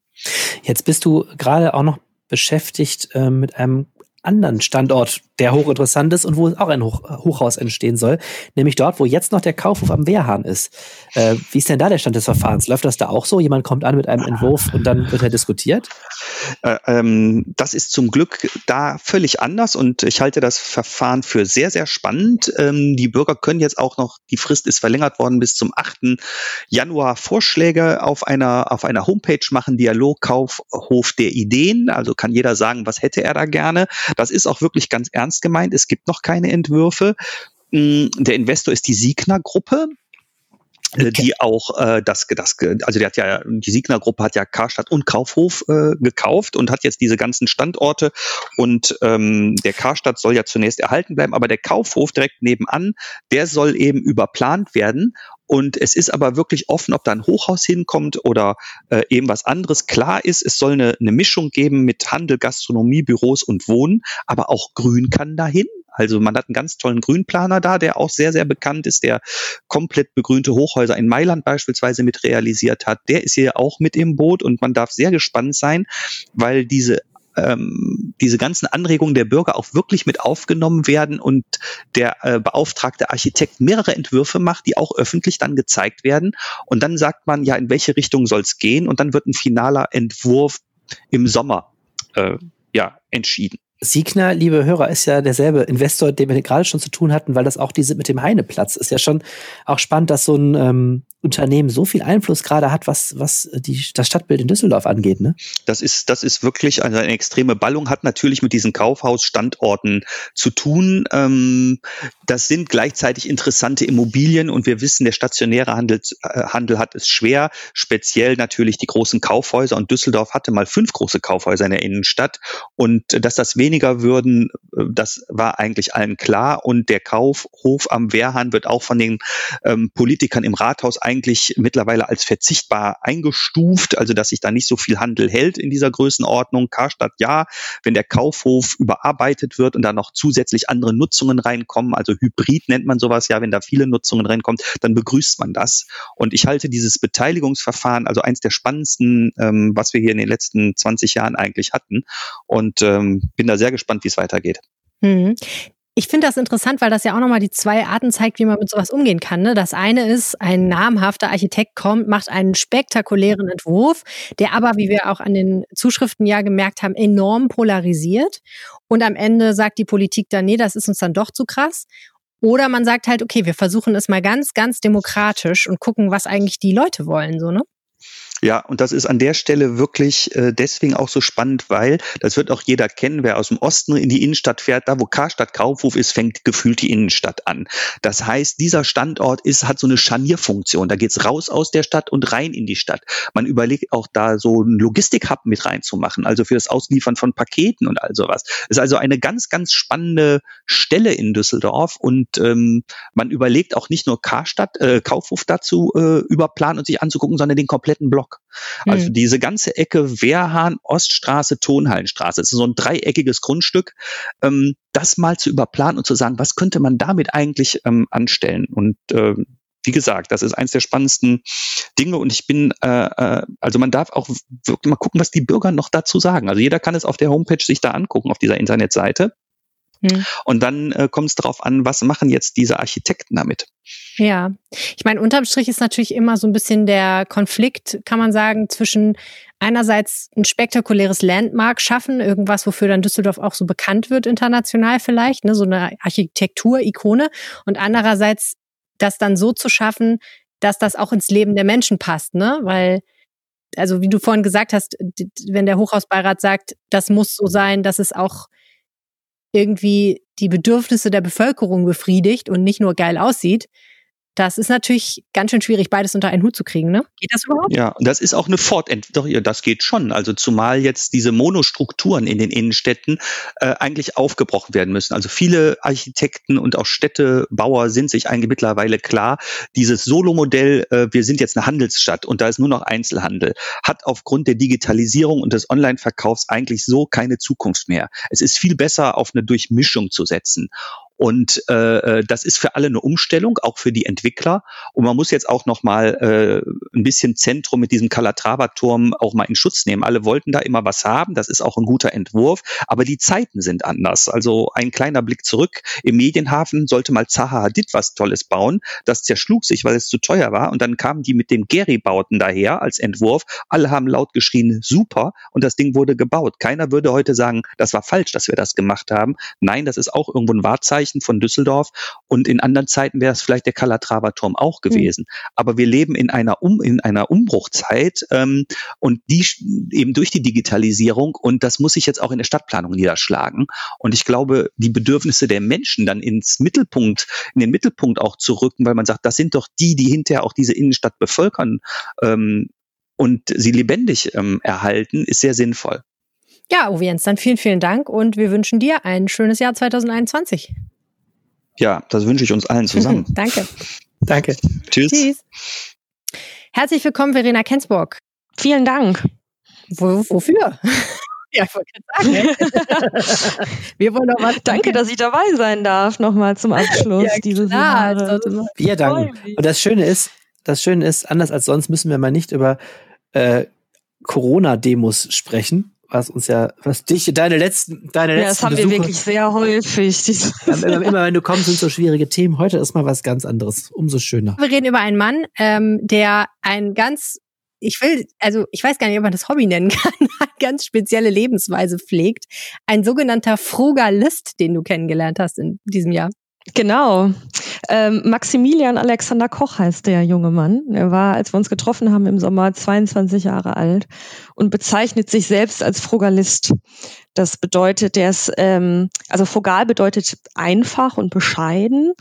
Jetzt bist du gerade auch noch beschäftigt äh, mit einem anderen Standort, der hochinteressant ist und wo auch ein Hoch Hochhaus entstehen soll, nämlich dort, wo jetzt noch der Kaufhof am Wehrhahn ist. Äh, wie ist denn da der Stand des Verfahrens? Läuft das da auch so? Jemand kommt an mit einem Entwurf und dann wird er diskutiert? Äh, ähm, das ist zum Glück da völlig anders und ich halte das Verfahren für sehr, sehr spannend. Ähm, die Bürger können jetzt auch noch, die Frist ist verlängert worden bis zum 8. Januar Vorschläge auf einer, auf einer Homepage machen, Dialogkaufhof der Ideen. Also kann jeder sagen, was hätte er da gerne. Das ist auch wirklich ganz ernst gemeint. Es gibt noch keine Entwürfe. Mm, der Investor ist die Siegner-Gruppe äh, okay. die auch äh, das, das, also der hat ja, die Siegner-Gruppe hat ja Karstadt und Kaufhof äh, gekauft und hat jetzt diese ganzen Standorte und ähm, der Karstadt soll ja zunächst erhalten bleiben, aber der Kaufhof direkt nebenan, der soll eben überplant werden und es ist aber wirklich offen, ob da ein Hochhaus hinkommt oder äh, eben was anderes. Klar ist, es soll eine, eine Mischung geben mit Handel, Gastronomie, Büros und Wohnen, aber auch Grün kann dahin. Also man hat einen ganz tollen Grünplaner da, der auch sehr, sehr bekannt ist, der komplett begrünte Hochhäuser in Mailand beispielsweise mit realisiert hat. Der ist hier auch mit im Boot und man darf sehr gespannt sein, weil diese ähm, diese ganzen Anregungen der Bürger auch wirklich mit aufgenommen werden und der äh, beauftragte Architekt mehrere Entwürfe macht, die auch öffentlich dann gezeigt werden. Und dann sagt man, ja, in welche Richtung soll es gehen? Und dann wird ein finaler Entwurf im Sommer äh, ja, entschieden. Siegner, liebe Hörer, ist ja derselbe Investor, den wir gerade schon zu tun hatten, weil das auch diese mit dem Heineplatz ist ja schon auch spannend, dass so ein ähm, Unternehmen so viel Einfluss gerade hat, was, was die, das Stadtbild in Düsseldorf angeht. Ne? Das, ist, das ist wirklich eine, eine extreme Ballung, hat natürlich mit diesen Kaufhausstandorten zu tun. Ähm, das sind gleichzeitig interessante Immobilien und wir wissen, der stationäre Handel, äh, Handel hat es schwer, speziell natürlich die großen Kaufhäuser und Düsseldorf hatte mal fünf große Kaufhäuser in der Innenstadt und dass das weniger würden, äh, das war eigentlich allen klar. Und der Kaufhof am Wehrhahn wird auch von den ähm, Politikern im Rathaus eigentlich mittlerweile als verzichtbar eingestuft, also dass sich da nicht so viel Handel hält in dieser Größenordnung. Karstadt ja, wenn der Kaufhof überarbeitet wird und da noch zusätzlich andere Nutzungen reinkommen, also Hybrid nennt man sowas ja, wenn da viele Nutzungen reinkommen, dann begrüßt man das. Und ich halte dieses Beteiligungsverfahren, also eins der spannendsten, ähm, was wir hier in den letzten 20 Jahren eigentlich hatten. Und ähm, bin da sehr gespannt, wie es weitergeht. Mhm. Ich finde das interessant, weil das ja auch nochmal die zwei Arten zeigt, wie man mit sowas umgehen kann. Ne? Das eine ist, ein namhafter Architekt kommt, macht einen spektakulären Entwurf, der aber, wie wir auch an den Zuschriften ja gemerkt haben, enorm polarisiert. Und am Ende sagt die Politik dann, nee, das ist uns dann doch zu krass. Oder man sagt halt, okay, wir versuchen es mal ganz, ganz demokratisch und gucken, was eigentlich die Leute wollen, so, ne? Ja, und das ist an der Stelle wirklich äh, deswegen auch so spannend, weil das wird auch jeder kennen, wer aus dem Osten in die Innenstadt fährt, da wo Karstadt Kaufhof ist, fängt gefühlt die Innenstadt an. Das heißt, dieser Standort ist, hat so eine Scharnierfunktion. Da geht's raus aus der Stadt und rein in die Stadt. Man überlegt auch da so einen Logistik-Hub mit reinzumachen, also für das Ausliefern von Paketen und all sowas. ist also eine ganz, ganz spannende Stelle in Düsseldorf und ähm, man überlegt auch nicht nur Karstadt, äh, Kaufhof dazu äh, überplanen und sich anzugucken, sondern den kompletten Block. Block. Also mhm. diese ganze Ecke Wehrhahn, Oststraße, Tonhallenstraße. Es ist so ein dreieckiges Grundstück. Ähm, das mal zu überplanen und zu sagen, was könnte man damit eigentlich ähm, anstellen? Und äh, wie gesagt, das ist eines der spannendsten Dinge und ich bin, äh, äh, also man darf auch wirklich mal gucken, was die Bürger noch dazu sagen. Also jeder kann es auf der Homepage sich da angucken, auf dieser Internetseite. Hm. Und dann äh, kommt es darauf an, was machen jetzt diese Architekten damit? Ja, ich meine, unterm Strich ist natürlich immer so ein bisschen der Konflikt, kann man sagen, zwischen einerseits ein spektakuläres Landmark schaffen, irgendwas, wofür dann Düsseldorf auch so bekannt wird international vielleicht, ne, so eine Architektur-Ikone, und andererseits das dann so zu schaffen, dass das auch ins Leben der Menschen passt, ne, weil also wie du vorhin gesagt hast, wenn der Hochhausbeirat sagt, das muss so sein, dass es auch irgendwie die Bedürfnisse der Bevölkerung befriedigt und nicht nur geil aussieht, das ist natürlich ganz schön schwierig, beides unter einen Hut zu kriegen, ne? Geht das überhaupt? Ja, das ist auch eine Fortentwicklung. Das geht schon. Also zumal jetzt diese Monostrukturen in den Innenstädten äh, eigentlich aufgebrochen werden müssen. Also viele Architekten und auch Städtebauer sind sich eigentlich mittlerweile klar, dieses Solo-Modell, äh, wir sind jetzt eine Handelsstadt und da ist nur noch Einzelhandel, hat aufgrund der Digitalisierung und des Online-Verkaufs eigentlich so keine Zukunft mehr. Es ist viel besser, auf eine Durchmischung zu setzen. Und äh, äh, das ist für alle eine Umstellung, auch für die Entwickler. Und man muss jetzt auch noch mal äh, ein bisschen Zentrum mit diesem Calatrava-Turm auch mal in Schutz nehmen. Alle wollten da immer was haben. Das ist auch ein guter Entwurf. Aber die Zeiten sind anders. Also ein kleiner Blick zurück. Im Medienhafen sollte mal Zaha Hadid was Tolles bauen. Das zerschlug sich, weil es zu teuer war. Und dann kamen die mit dem Gary-Bauten daher als Entwurf. Alle haben laut geschrien, super. Und das Ding wurde gebaut. Keiner würde heute sagen, das war falsch, dass wir das gemacht haben. Nein, das ist auch irgendwo ein Wahrzeichen Zeichen von Düsseldorf. Und in anderen Zeiten wäre es vielleicht der Calatrava-Turm auch hm. gewesen. Mhm. Aber wir leben in einer, um, in einer Umbruchzeit ähm, und die eben durch die Digitalisierung und das muss sich jetzt auch in der Stadtplanung niederschlagen. Und ich glaube, die Bedürfnisse der Menschen dann ins Mittelpunkt, in den Mittelpunkt auch zu rücken, weil man sagt, das sind doch die, die hinterher auch diese Innenstadt bevölkern ähm, und sie lebendig ähm, erhalten, ist sehr sinnvoll. Ja, Uwe Jens, dann vielen, vielen Dank und wir wünschen dir ein schönes Jahr 2021. Ja, das wünsche ich uns allen zusammen. Danke. Danke. Tschüss. Tschüss. Herzlich willkommen, Verena Kensburg. Vielen Dank. Wo, wofür? Ja, ich wollte gerade sagen. Wir wollen noch was. Danke, dass ich dabei sein darf, nochmal zum Abschluss ja, dieses Jahres. Ja, danke. Und das Schöne ist, das Schöne ist, anders als sonst müssen wir mal nicht über äh, Corona-Demos sprechen, was uns ja, was dich, deine letzten, deine letzten. Ja, das haben Besuche, wir wirklich sehr häufig. immer, immer, wenn du kommst, sind so schwierige Themen. Heute ist mal was ganz anderes. Umso schöner. Wir reden über einen Mann, ähm, der ein ganz, ich will, also ich weiß gar nicht, ob man das Hobby nennen kann, eine ganz spezielle Lebensweise pflegt. Ein sogenannter Frugalist, den du kennengelernt hast in diesem Jahr. Genau. Ähm, Maximilian Alexander Koch heißt der junge Mann. Er war, als wir uns getroffen haben im Sommer, 22 Jahre alt und bezeichnet sich selbst als Frugalist. Das bedeutet, der ist, ähm, also frugal bedeutet einfach und bescheiden.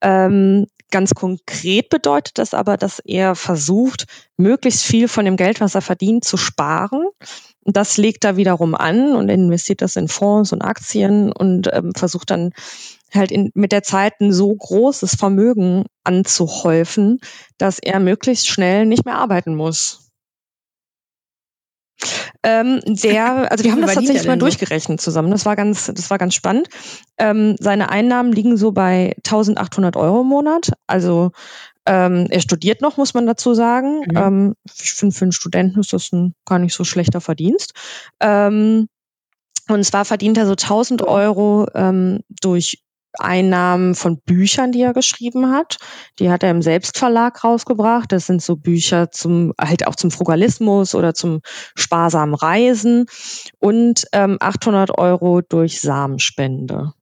Ähm, Ganz konkret bedeutet das aber, dass er versucht, möglichst viel von dem Geld, was er verdient, zu sparen. Das legt er wiederum an und investiert das in Fonds und Aktien und ähm, versucht dann halt in, mit der Zeit ein so großes Vermögen anzuhäufen, dass er möglichst schnell nicht mehr arbeiten muss. Ähm, der, also wir haben das tatsächlich mal durchgerechnet zusammen. Das war ganz, das war ganz spannend. Ähm, seine Einnahmen liegen so bei 1800 Euro im Monat. Also ähm, er studiert noch, muss man dazu sagen. Mhm. Ähm, ich finde, für einen Studenten ist das ein gar nicht so schlechter Verdienst. Ähm, und zwar verdient er so 1000 Euro ähm, durch Einnahmen von Büchern, die er geschrieben hat. Die hat er im Selbstverlag rausgebracht. Das sind so Bücher zum, halt auch zum Frugalismus oder zum sparsamen Reisen und ähm, 800 Euro durch Samenspende.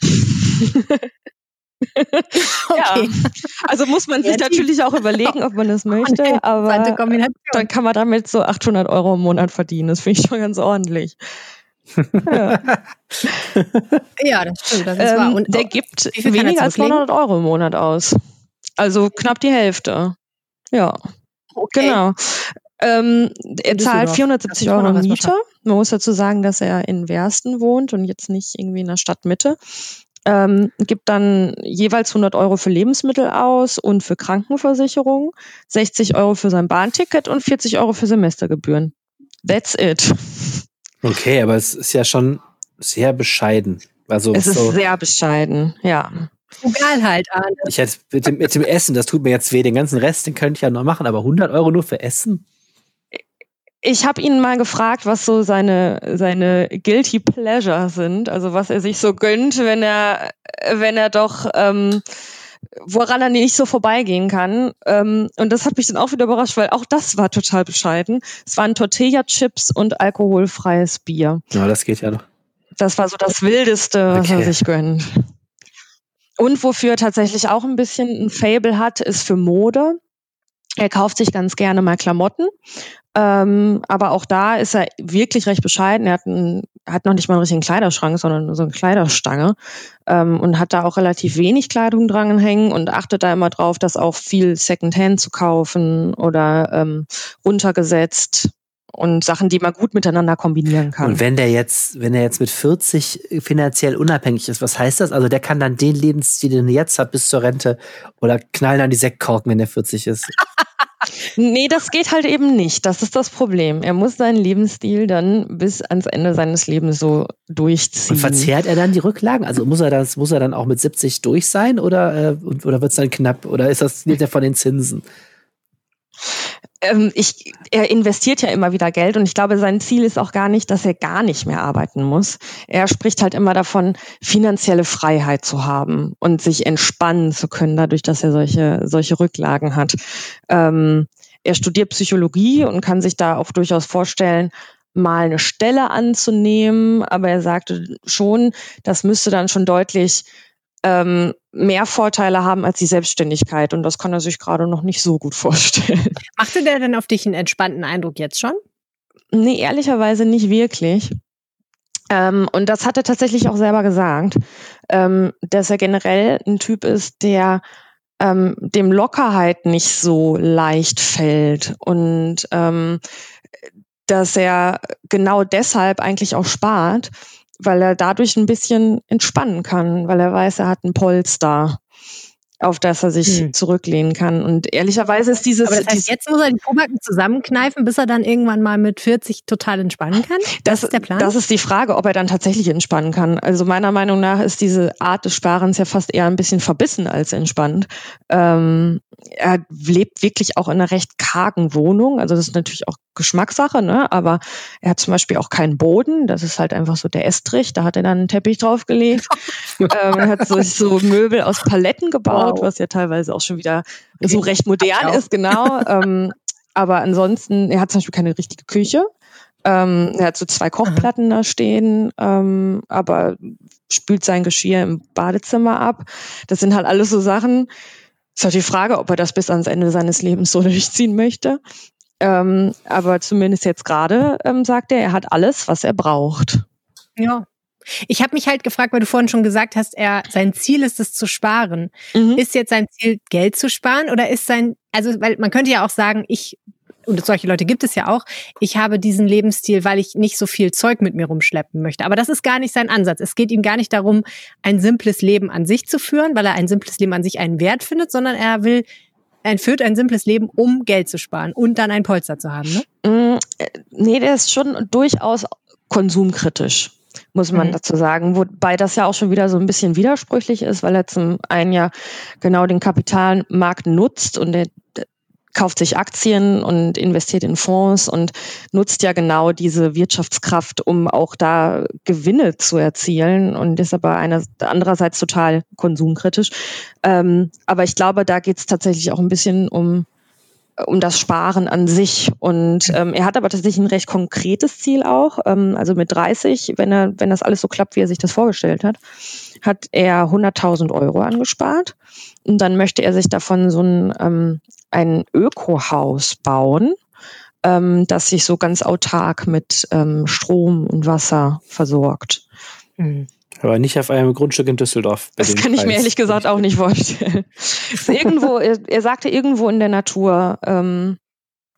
okay. Ja. Also muss man sich natürlich auch überlegen, ob man das möchte, aber dann kann man damit so 800 Euro im Monat verdienen. Das finde ich schon ganz ordentlich. Ja. das stimmt. Das ist ähm, wahr. Und der gibt weniger als 900 Euro im Monat aus. Also knapp die Hälfte. Ja. Okay. Genau. Ähm, er zahlt 470 Euro Miete. Man muss dazu sagen, dass er in Wersten wohnt und jetzt nicht irgendwie in der Stadtmitte. Ähm, gibt dann jeweils 100 Euro für Lebensmittel aus und für Krankenversicherung, 60 Euro für sein Bahnticket und 40 Euro für Semestergebühren. That's it. Okay, aber es ist ja schon sehr bescheiden. Also es ist so sehr bescheiden, ja. Egal halt, Arne. Ich hätte mit dem, mit dem Essen, das tut mir jetzt weh. Den ganzen Rest, den könnte ich ja noch machen, aber 100 Euro nur für Essen? Ich habe ihn mal gefragt, was so seine seine guilty pleasure sind, also was er sich so gönnt, wenn er wenn er doch ähm, woran er nicht so vorbeigehen kann. Ähm, und das hat mich dann auch wieder überrascht, weil auch das war total bescheiden. Es waren Tortilla-Chips und alkoholfreies Bier. Ja, das geht ja noch. Das war so das Wildeste, okay. was er sich gönnt. Und wofür er tatsächlich auch ein bisschen ein Fable hat, ist für Mode. Er kauft sich ganz gerne mal Klamotten. Ähm, aber auch da ist er wirklich recht bescheiden. Er hat, einen, hat noch nicht mal einen richtigen Kleiderschrank, sondern so eine Kleiderstange ähm, und hat da auch relativ wenig Kleidung dran hängen und achtet da immer drauf, dass auch viel Secondhand zu kaufen oder ähm, runtergesetzt und Sachen, die man gut miteinander kombinieren kann. Und wenn der jetzt, wenn er jetzt mit 40 finanziell unabhängig ist, was heißt das? Also der kann dann den Lebensstil, den er jetzt hat, bis zur Rente oder knallen dann die Sektkorken, wenn er 40 ist. nee, das geht halt eben nicht. Das ist das Problem. Er muss seinen Lebensstil dann bis ans Ende seines Lebens so durchziehen. Und verzehrt er dann die Rücklagen? Also muss er das, muss er dann auch mit 70 durch sein oder, äh, oder wird es dann knapp? Oder ist das, lebt er von den Zinsen? Ähm, ich, er investiert ja immer wieder Geld und ich glaube, sein Ziel ist auch gar nicht, dass er gar nicht mehr arbeiten muss. Er spricht halt immer davon, finanzielle Freiheit zu haben und sich entspannen zu können, dadurch, dass er solche, solche Rücklagen hat. Ähm, er studiert Psychologie und kann sich da auch durchaus vorstellen, mal eine Stelle anzunehmen, aber er sagte schon, das müsste dann schon deutlich ähm, mehr Vorteile haben als die Selbstständigkeit. Und das kann er sich gerade noch nicht so gut vorstellen. Machte der denn auf dich einen entspannten Eindruck jetzt schon? Nee, ehrlicherweise nicht wirklich. Ähm, und das hat er tatsächlich auch selber gesagt, ähm, dass er generell ein Typ ist, der ähm, dem Lockerheit nicht so leicht fällt und ähm, dass er genau deshalb eigentlich auch spart, weil er dadurch ein bisschen entspannen kann, weil er weiß, er hat ein Polster auf das er sich hm. zurücklehnen kann. Und ehrlicherweise ist dieses. Aber das heißt, jetzt muss er die Probacken zusammenkneifen, bis er dann irgendwann mal mit 40 total entspannen kann? Das, das, ist der Plan? Das ist die Frage, ob er dann tatsächlich entspannen kann. Also meiner Meinung nach ist diese Art des Sparens ja fast eher ein bisschen verbissen als entspannt. Ähm, er lebt wirklich auch in einer recht kargen Wohnung. Also das ist natürlich auch Geschmackssache, ne? aber er hat zum Beispiel auch keinen Boden. Das ist halt einfach so der Estrich. Da hat er dann einen Teppich draufgelegt. ähm, er hat so, so Möbel aus Paletten gebaut, wow. was ja teilweise auch schon wieder so recht modern ist, genau. ähm, aber ansonsten, er hat zum Beispiel keine richtige Küche. Ähm, er hat so zwei Kochplatten Aha. da stehen, ähm, aber spült sein Geschirr im Badezimmer ab. Das sind halt alles so Sachen. Ist halt die Frage, ob er das bis ans Ende seines Lebens so durchziehen möchte. Ähm, aber zumindest jetzt gerade ähm, sagt er, er hat alles, was er braucht. Ja. Ich habe mich halt gefragt, weil du vorhin schon gesagt hast, er sein Ziel ist es zu sparen. Mhm. Ist jetzt sein Ziel Geld zu sparen oder ist sein also weil man könnte ja auch sagen, ich und solche Leute gibt es ja auch, ich habe diesen Lebensstil, weil ich nicht so viel Zeug mit mir rumschleppen möchte. Aber das ist gar nicht sein Ansatz. Es geht ihm gar nicht darum, ein simples Leben an sich zu führen, weil er ein simples Leben an sich einen Wert findet, sondern er will, er führt ein simples Leben, um Geld zu sparen und dann ein Polster zu haben. Ne? Mm, äh, nee, der ist schon durchaus konsumkritisch muss man mhm. dazu sagen. Wobei das ja auch schon wieder so ein bisschen widersprüchlich ist, weil er zum einen ja genau den Kapitalmarkt nutzt und der, kauft sich Aktien und investiert in Fonds und nutzt ja genau diese Wirtschaftskraft, um auch da Gewinne zu erzielen und ist aber einer, andererseits total konsumkritisch. Ähm, aber ich glaube, da geht es tatsächlich auch ein bisschen um um das Sparen an sich. Und ähm, er hat aber tatsächlich ein recht konkretes Ziel auch. Ähm, also mit 30, wenn er, wenn das alles so klappt, wie er sich das vorgestellt hat, hat er 100.000 Euro angespart. Und dann möchte er sich davon so ein, ähm, ein Ökohaus bauen, ähm, das sich so ganz autark mit ähm, Strom und Wasser versorgt. Mhm. Aber nicht auf einem Grundstück in Düsseldorf. Das kann Preis. ich mir ehrlich gesagt auch nicht vorstellen. irgendwo, er, er, sagte irgendwo in der Natur, ähm,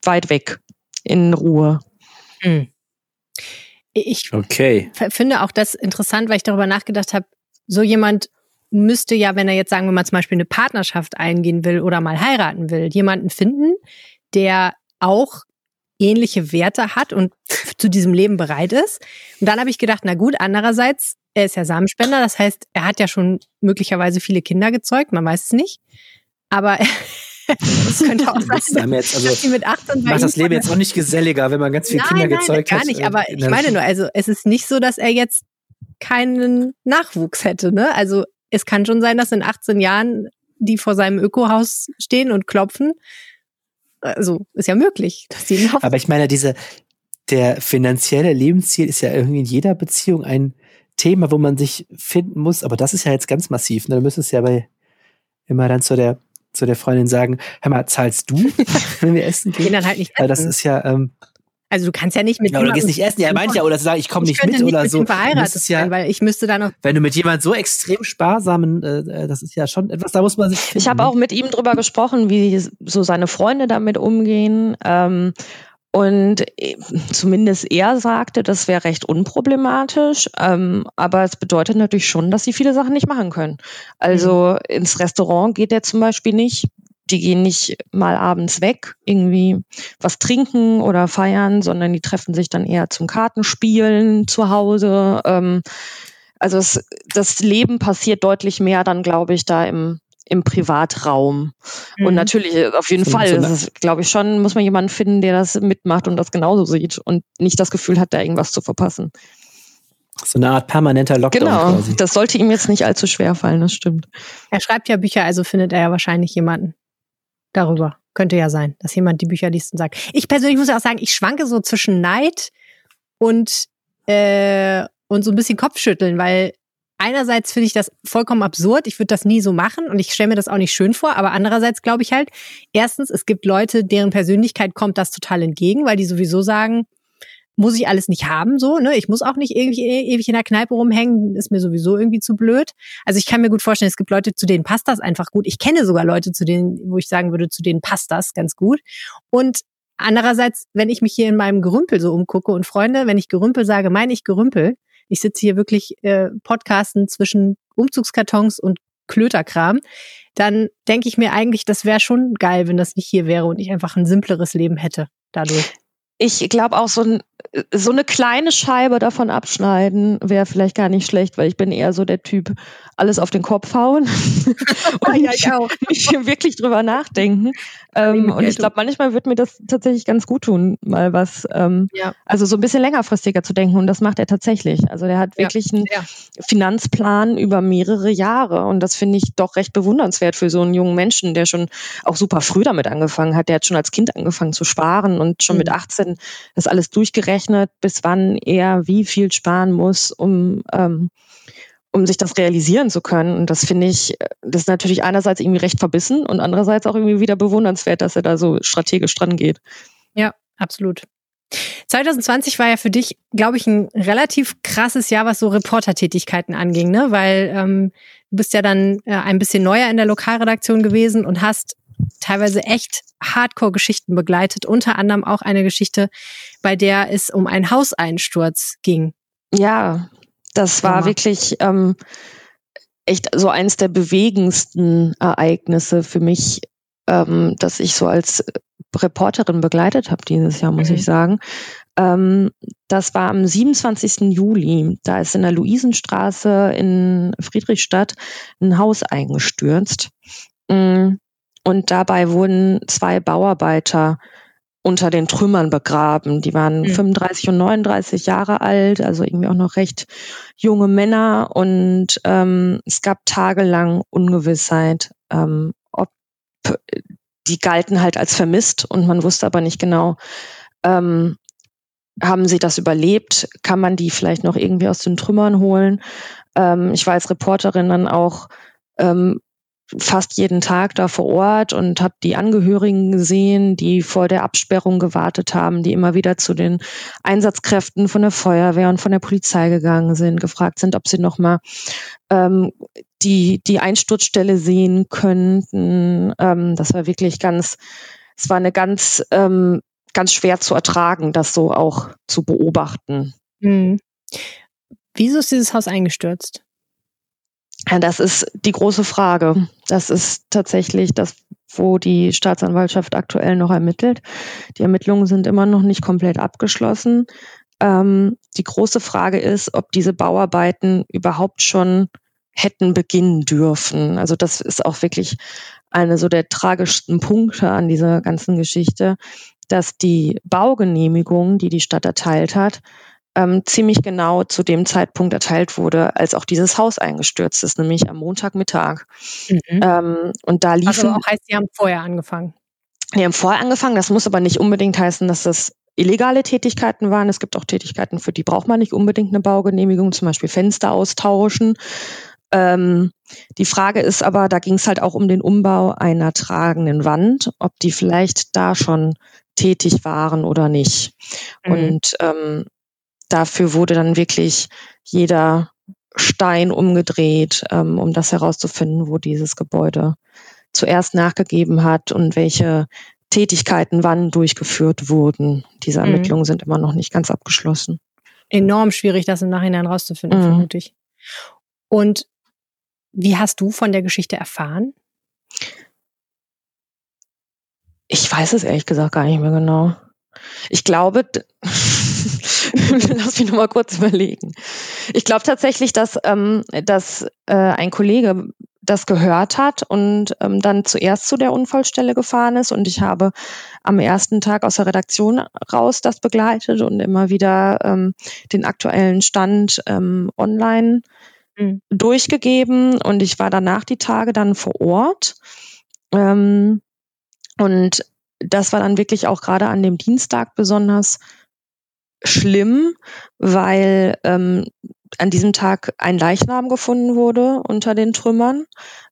weit weg, in Ruhe. Hm. Ich okay. finde auch das interessant, weil ich darüber nachgedacht habe, so jemand müsste ja, wenn er jetzt sagen wir mal zum Beispiel eine Partnerschaft eingehen will oder mal heiraten will, jemanden finden, der auch ähnliche Werte hat und zu diesem Leben bereit ist. Und dann habe ich gedacht, na gut, andererseits, er ist ja Samenspender, das heißt, er hat ja schon möglicherweise viele Kinder gezeugt, man weiß es nicht. Aber das könnte auch sein, jetzt, also, dass sie mit 18 macht das Leben jetzt auch nicht geselliger, wenn man ganz viele Kinder nein, gezeugt gar hat. Gar nicht, aber ich meine nur, also es ist nicht so, dass er jetzt keinen Nachwuchs hätte. Ne? Also es kann schon sein, dass in 18 Jahren die vor seinem Ökohaus stehen und klopfen also ist ja möglich, dass die laufen. Aber ich meine, diese, der finanzielle Lebensziel ist ja irgendwie in jeder Beziehung ein Thema, wo man sich finden muss. Aber das ist ja jetzt ganz massiv. Ne? Da müsstest du ja bei immer dann zu der zu der Freundin sagen, hör mal, zahlst du, wenn wir essen gehen? gehen dann halt nicht essen. Weil das ist ja ähm, also du kannst ja nicht mit ja, oder du gehst nicht essen, ja, er meint ja, oder zu sagen, ich komme nicht mit nicht oder mit so. Verheiratet ja, sein, weil ich müsste da noch. Wenn du mit jemand so extrem sparsamen, äh, äh, das ist ja schon etwas, da muss man sich. Finden. Ich habe auch mit ihm drüber gesprochen, wie so seine Freunde damit umgehen. Ähm, und äh, zumindest er sagte, das wäre recht unproblematisch. Ähm, aber es bedeutet natürlich schon, dass sie viele Sachen nicht machen können. Also mhm. ins Restaurant geht er zum Beispiel nicht die gehen nicht mal abends weg, irgendwie was trinken oder feiern, sondern die treffen sich dann eher zum Kartenspielen zu Hause. Ähm, also es, das Leben passiert deutlich mehr dann, glaube ich, da im, im Privatraum. Mhm. Und natürlich, äh, auf jeden so, Fall, so glaube ich schon, muss man jemanden finden, der das mitmacht und das genauso sieht und nicht das Gefühl hat, da irgendwas zu verpassen. So eine Art permanenter Lockdown. Genau, quasi. das sollte ihm jetzt nicht allzu schwer fallen, das stimmt. Er schreibt ja Bücher, also findet er ja wahrscheinlich jemanden darüber. Könnte ja sein, dass jemand die Bücher liest und sagt. Ich persönlich muss ja auch sagen, ich schwanke so zwischen Neid und, äh, und so ein bisschen Kopfschütteln, weil einerseits finde ich das vollkommen absurd. Ich würde das nie so machen und ich stelle mir das auch nicht schön vor. Aber andererseits glaube ich halt, erstens, es gibt Leute, deren Persönlichkeit kommt das total entgegen, weil die sowieso sagen, muss ich alles nicht haben, so, ne? Ich muss auch nicht irgendwie ewig in der Kneipe rumhängen, ist mir sowieso irgendwie zu blöd. Also ich kann mir gut vorstellen, es gibt Leute, zu denen passt das einfach gut. Ich kenne sogar Leute, zu denen, wo ich sagen würde, zu denen passt das ganz gut. Und andererseits, wenn ich mich hier in meinem Gerümpel so umgucke und Freunde, wenn ich Gerümpel sage, meine ich Gerümpel. Ich sitze hier wirklich äh, Podcasten zwischen Umzugskartons und Klöterkram, dann denke ich mir eigentlich, das wäre schon geil, wenn das nicht hier wäre und ich einfach ein simpleres Leben hätte dadurch. Ich glaube auch so ein so eine kleine Scheibe davon abschneiden wäre vielleicht gar nicht schlecht, weil ich bin eher so der Typ, alles auf den Kopf hauen und ja, nicht, nicht, wirklich drüber nachdenken. Ähm, und ich glaube, manchmal wird mir das tatsächlich ganz gut tun, mal was, ähm, ja. also so ein bisschen längerfristiger zu denken. Und das macht er tatsächlich. Also der hat wirklich ja. einen Finanzplan über mehrere Jahre. Und das finde ich doch recht bewundernswert für so einen jungen Menschen, der schon auch super früh damit angefangen hat. Der hat schon als Kind angefangen zu sparen und schon mhm. mit 18 das alles durchgerechnet, bis wann er wie viel sparen muss, um ähm, um sich das realisieren zu können. Und das finde ich, das ist natürlich einerseits irgendwie recht verbissen und andererseits auch irgendwie wieder bewundernswert, dass er da so strategisch dran geht. Ja, absolut. 2020 war ja für dich, glaube ich, ein relativ krasses Jahr, was so Reportertätigkeiten anging, ne? Weil ähm, du bist ja dann äh, ein bisschen neuer in der Lokalredaktion gewesen und hast teilweise echt Hardcore-Geschichten begleitet, unter anderem auch eine Geschichte, bei der es um einen Hauseinsturz ging. Ja, das war ja. wirklich ähm, echt so eines der bewegendsten Ereignisse für mich, ähm, dass ich so als Reporterin begleitet habe dieses Jahr, muss mhm. ich sagen. Ähm, das war am 27. Juli. Da ist in der Luisenstraße in Friedrichstadt ein Haus eingestürzt. Mm, und dabei wurden zwei Bauarbeiter unter den Trümmern begraben. Die waren mhm. 35 und 39 Jahre alt, also irgendwie auch noch recht junge Männer. Und ähm, es gab tagelang Ungewissheit, ähm, ob die galten halt als vermisst und man wusste aber nicht genau, ähm, haben sie das überlebt? Kann man die vielleicht noch irgendwie aus den Trümmern holen? Ähm, ich war als Reporterin dann auch ähm, fast jeden Tag da vor Ort und habe die Angehörigen gesehen, die vor der Absperrung gewartet haben, die immer wieder zu den Einsatzkräften von der Feuerwehr und von der Polizei gegangen sind, gefragt sind, ob sie noch mal ähm, die die Einsturzstelle sehen könnten. Ähm, das war wirklich ganz, es war eine ganz ähm, ganz schwer zu ertragen, das so auch zu beobachten. Mhm. Wieso ist dieses Haus eingestürzt? Das ist die große Frage. Das ist tatsächlich das, wo die Staatsanwaltschaft aktuell noch ermittelt. Die Ermittlungen sind immer noch nicht komplett abgeschlossen. Ähm, die große Frage ist, ob diese Bauarbeiten überhaupt schon hätten beginnen dürfen. Also das ist auch wirklich eine so der tragischsten Punkte an dieser ganzen Geschichte, dass die Baugenehmigung, die die Stadt erteilt hat, ähm, ziemlich genau zu dem Zeitpunkt erteilt wurde, als auch dieses Haus eingestürzt ist, nämlich am Montagmittag. Mhm. Ähm, und da liefen. Also auch heißt, Sie haben vorher angefangen. Die haben vorher angefangen. Das muss aber nicht unbedingt heißen, dass das illegale Tätigkeiten waren. Es gibt auch Tätigkeiten, für die braucht man nicht unbedingt eine Baugenehmigung, zum Beispiel Fenster austauschen. Ähm, die Frage ist aber, da ging es halt auch um den Umbau einer tragenden Wand, ob die vielleicht da schon tätig waren oder nicht. Mhm. Und ähm, dafür wurde dann wirklich jeder Stein umgedreht, ähm, um das herauszufinden, wo dieses Gebäude zuerst nachgegeben hat und welche Tätigkeiten wann durchgeführt wurden. Diese mhm. Ermittlungen mhm. sind immer noch nicht ganz abgeschlossen. Enorm schwierig, das im Nachhinein rauszufinden, mhm. vermute ich. Und wie hast du von der Geschichte erfahren? Ich weiß es ehrlich gesagt gar nicht mehr genau. Ich glaube, lass mich noch mal kurz überlegen. Ich glaube tatsächlich, dass, ähm, dass äh, ein Kollege das gehört hat und ähm, dann zuerst zu der Unfallstelle gefahren ist. Und ich habe am ersten Tag aus der Redaktion raus das begleitet und immer wieder ähm, den aktuellen Stand ähm, online mhm. durchgegeben. Und ich war danach die Tage dann vor Ort. Ähm, und das war dann wirklich auch gerade an dem Dienstag besonders schlimm, weil ähm, an diesem Tag ein Leichnam gefunden wurde unter den Trümmern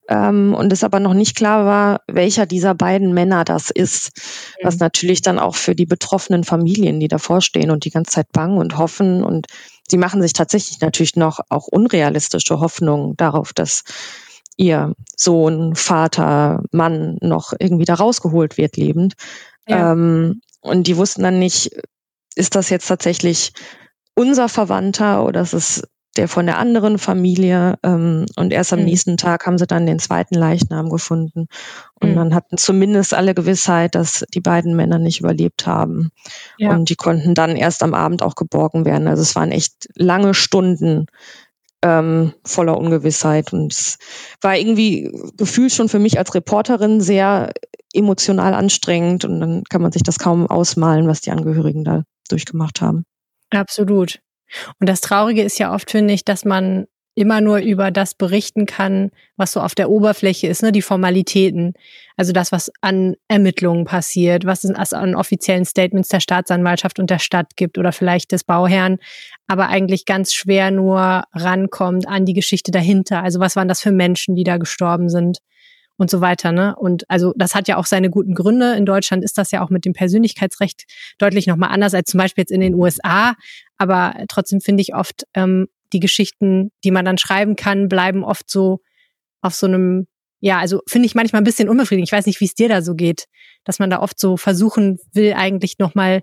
ähm, und es aber noch nicht klar war, welcher dieser beiden Männer das ist, mhm. was natürlich dann auch für die betroffenen Familien, die davor stehen und die ganze Zeit bangen und hoffen und sie machen sich tatsächlich natürlich noch auch unrealistische Hoffnungen darauf, dass ihr Sohn, Vater, Mann noch irgendwie da rausgeholt wird, lebend. Ja. Ähm, und die wussten dann nicht, ist das jetzt tatsächlich unser Verwandter oder ist es der von der anderen Familie? Ähm, und erst am mhm. nächsten Tag haben sie dann den zweiten Leichnam gefunden. Und mhm. dann hatten zumindest alle Gewissheit, dass die beiden Männer nicht überlebt haben. Ja. Und die konnten dann erst am Abend auch geborgen werden. Also es waren echt lange Stunden, ähm, voller Ungewissheit. Und es war irgendwie gefühlt schon für mich als Reporterin sehr emotional anstrengend. Und dann kann man sich das kaum ausmalen, was die Angehörigen da durchgemacht haben. Absolut. Und das Traurige ist ja oft, finde ich, dass man immer nur über das berichten kann, was so auf der Oberfläche ist, ne, die Formalitäten. Also das, was an Ermittlungen passiert, was es an offiziellen Statements der Staatsanwaltschaft und der Stadt gibt oder vielleicht des Bauherrn, aber eigentlich ganz schwer nur rankommt an die Geschichte dahinter. Also was waren das für Menschen, die da gestorben sind? Und so weiter. Ne? Und also das hat ja auch seine guten Gründe. In Deutschland ist das ja auch mit dem Persönlichkeitsrecht deutlich nochmal anders als zum Beispiel jetzt in den USA. Aber trotzdem finde ich oft, ähm, die Geschichten, die man dann schreiben kann, bleiben oft so auf so einem, ja, also finde ich manchmal ein bisschen unbefriedigend. Ich weiß nicht, wie es dir da so geht, dass man da oft so versuchen will, eigentlich nochmal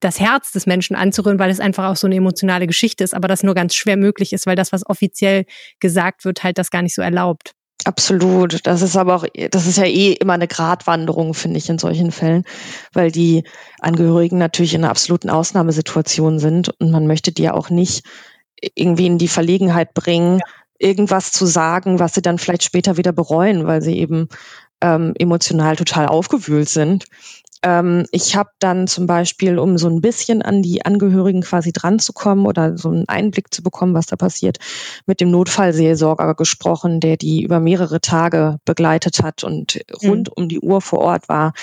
das Herz des Menschen anzurühren, weil es einfach auch so eine emotionale Geschichte ist, aber das nur ganz schwer möglich ist, weil das, was offiziell gesagt wird, halt das gar nicht so erlaubt. Absolut. Das ist aber auch, das ist ja eh immer eine Gratwanderung, finde ich, in solchen Fällen, weil die Angehörigen natürlich in einer absoluten Ausnahmesituation sind und man möchte die ja auch nicht irgendwie in die Verlegenheit bringen, ja. irgendwas zu sagen, was sie dann vielleicht später wieder bereuen, weil sie eben ähm, emotional total aufgewühlt sind. Ähm, ich habe dann zum Beispiel, um so ein bisschen an die Angehörigen quasi dran zu kommen oder so einen Einblick zu bekommen, was da passiert, mit dem Notfallseelsorger gesprochen, der die über mehrere Tage begleitet hat und mhm. rund um die Uhr vor Ort war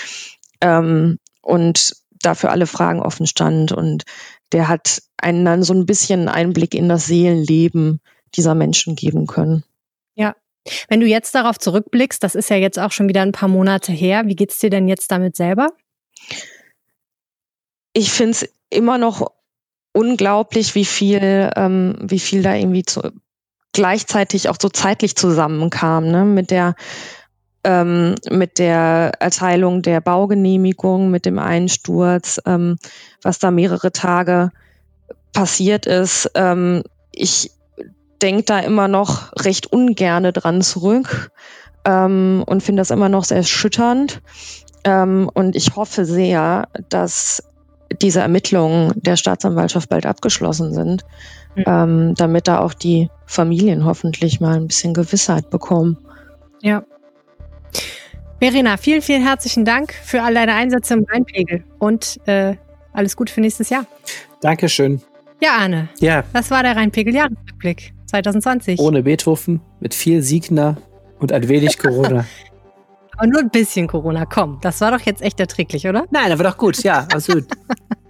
ähm, und dafür alle Fragen offen stand. Und der hat einen dann so ein bisschen Einblick in das Seelenleben dieser Menschen geben können. Ja, wenn du jetzt darauf zurückblickst, das ist ja jetzt auch schon wieder ein paar Monate her, wie geht's dir denn jetzt damit selber? Ich finde es immer noch unglaublich, wie viel, ähm, wie viel da irgendwie zu, gleichzeitig auch so zeitlich zusammenkam, ne? Mit der ähm, mit der Erteilung der Baugenehmigung, mit dem Einsturz, ähm, was da mehrere Tage passiert ist. Ähm, ich denke da immer noch recht ungerne dran zurück ähm, und finde das immer noch sehr erschütternd. Ähm, und ich hoffe sehr, dass diese Ermittlungen der Staatsanwaltschaft bald abgeschlossen sind, mhm. ähm, damit da auch die Familien hoffentlich mal ein bisschen Gewissheit bekommen. Ja. Verena, vielen, vielen herzlichen Dank für all deine Einsätze im Rheinpegel und äh, alles Gute für nächstes Jahr. Dankeschön. Ja, Arne. Ja. Das war der Rheinpegel-Jahresrückblick 2020. Ohne Beethoven, mit viel Siegner und ein wenig Corona. Aber nur ein bisschen Corona, komm. Das war doch jetzt echt erträglich, oder? Nein, das war doch gut, ja, absolut.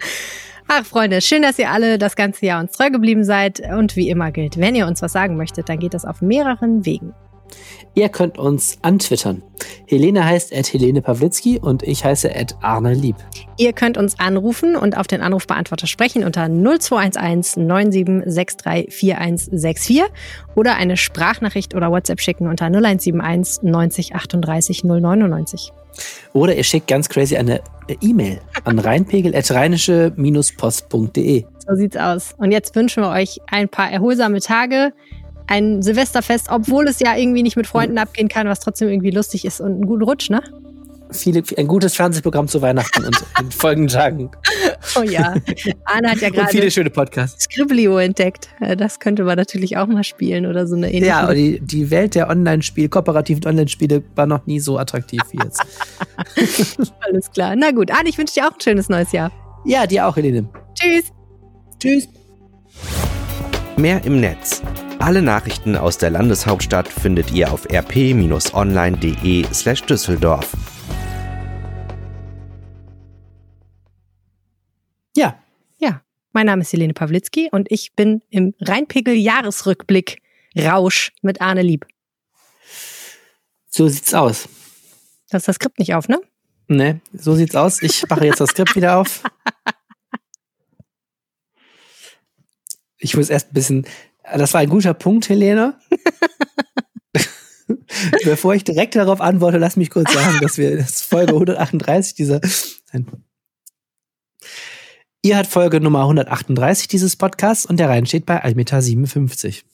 Ach, Freunde, schön, dass ihr alle das ganze Jahr uns treu geblieben seid. Und wie immer gilt, wenn ihr uns was sagen möchtet, dann geht das auf mehreren Wegen. Ihr könnt uns antwittern. Helene heißt at Helene Pawlitzki und ich heiße at Arne Lieb. Ihr könnt uns anrufen und auf den Anrufbeantworter sprechen unter 0211 9763 4164 oder eine Sprachnachricht oder WhatsApp schicken unter 0171 90 38 099. Oder ihr schickt ganz crazy eine E-Mail an rheinpegel.rheinische-post.de. So sieht's aus. Und jetzt wünschen wir euch ein paar erholsame Tage ein Silvesterfest, obwohl es ja irgendwie nicht mit Freunden abgehen kann, was trotzdem irgendwie lustig ist und einen guten Rutsch, ne? Viele, ein gutes Fernsehprogramm zu Weihnachten und in folgenden Tagen. Oh ja. Anna hat ja gerade viele schöne Podcasts. Scribblio entdeckt. Äh, das könnte man natürlich auch mal spielen oder so eine ähnliche. Ja, aber die, die Welt der Online-Spiele, kooperativen Online-Spiele war noch nie so attraktiv wie jetzt. Alles klar. Na gut, Anna, ich wünsche dir auch ein schönes neues Jahr. Ja, dir auch, Helene. Tschüss. Tschüss. Mehr im Netz alle Nachrichten aus der Landeshauptstadt findet ihr auf rp-online.de/düsseldorf. Ja. Ja. Mein Name ist Helene Pawlitzki und ich bin im Rheinpegel-Jahresrückblick Rausch mit Arne Lieb. So sieht's aus. Du hast das Skript nicht auf, ne? Ne, so sieht's aus. Ich mache jetzt das Skript wieder auf. Ich muss erst ein bisschen das war ein guter Punkt, Helene. Bevor ich direkt darauf antworte, lass mich kurz sagen, dass wir das Folge 138 dieser. Ihr hat Folge Nummer 138 dieses Podcasts und der Rhein steht bei 1,57 Meter.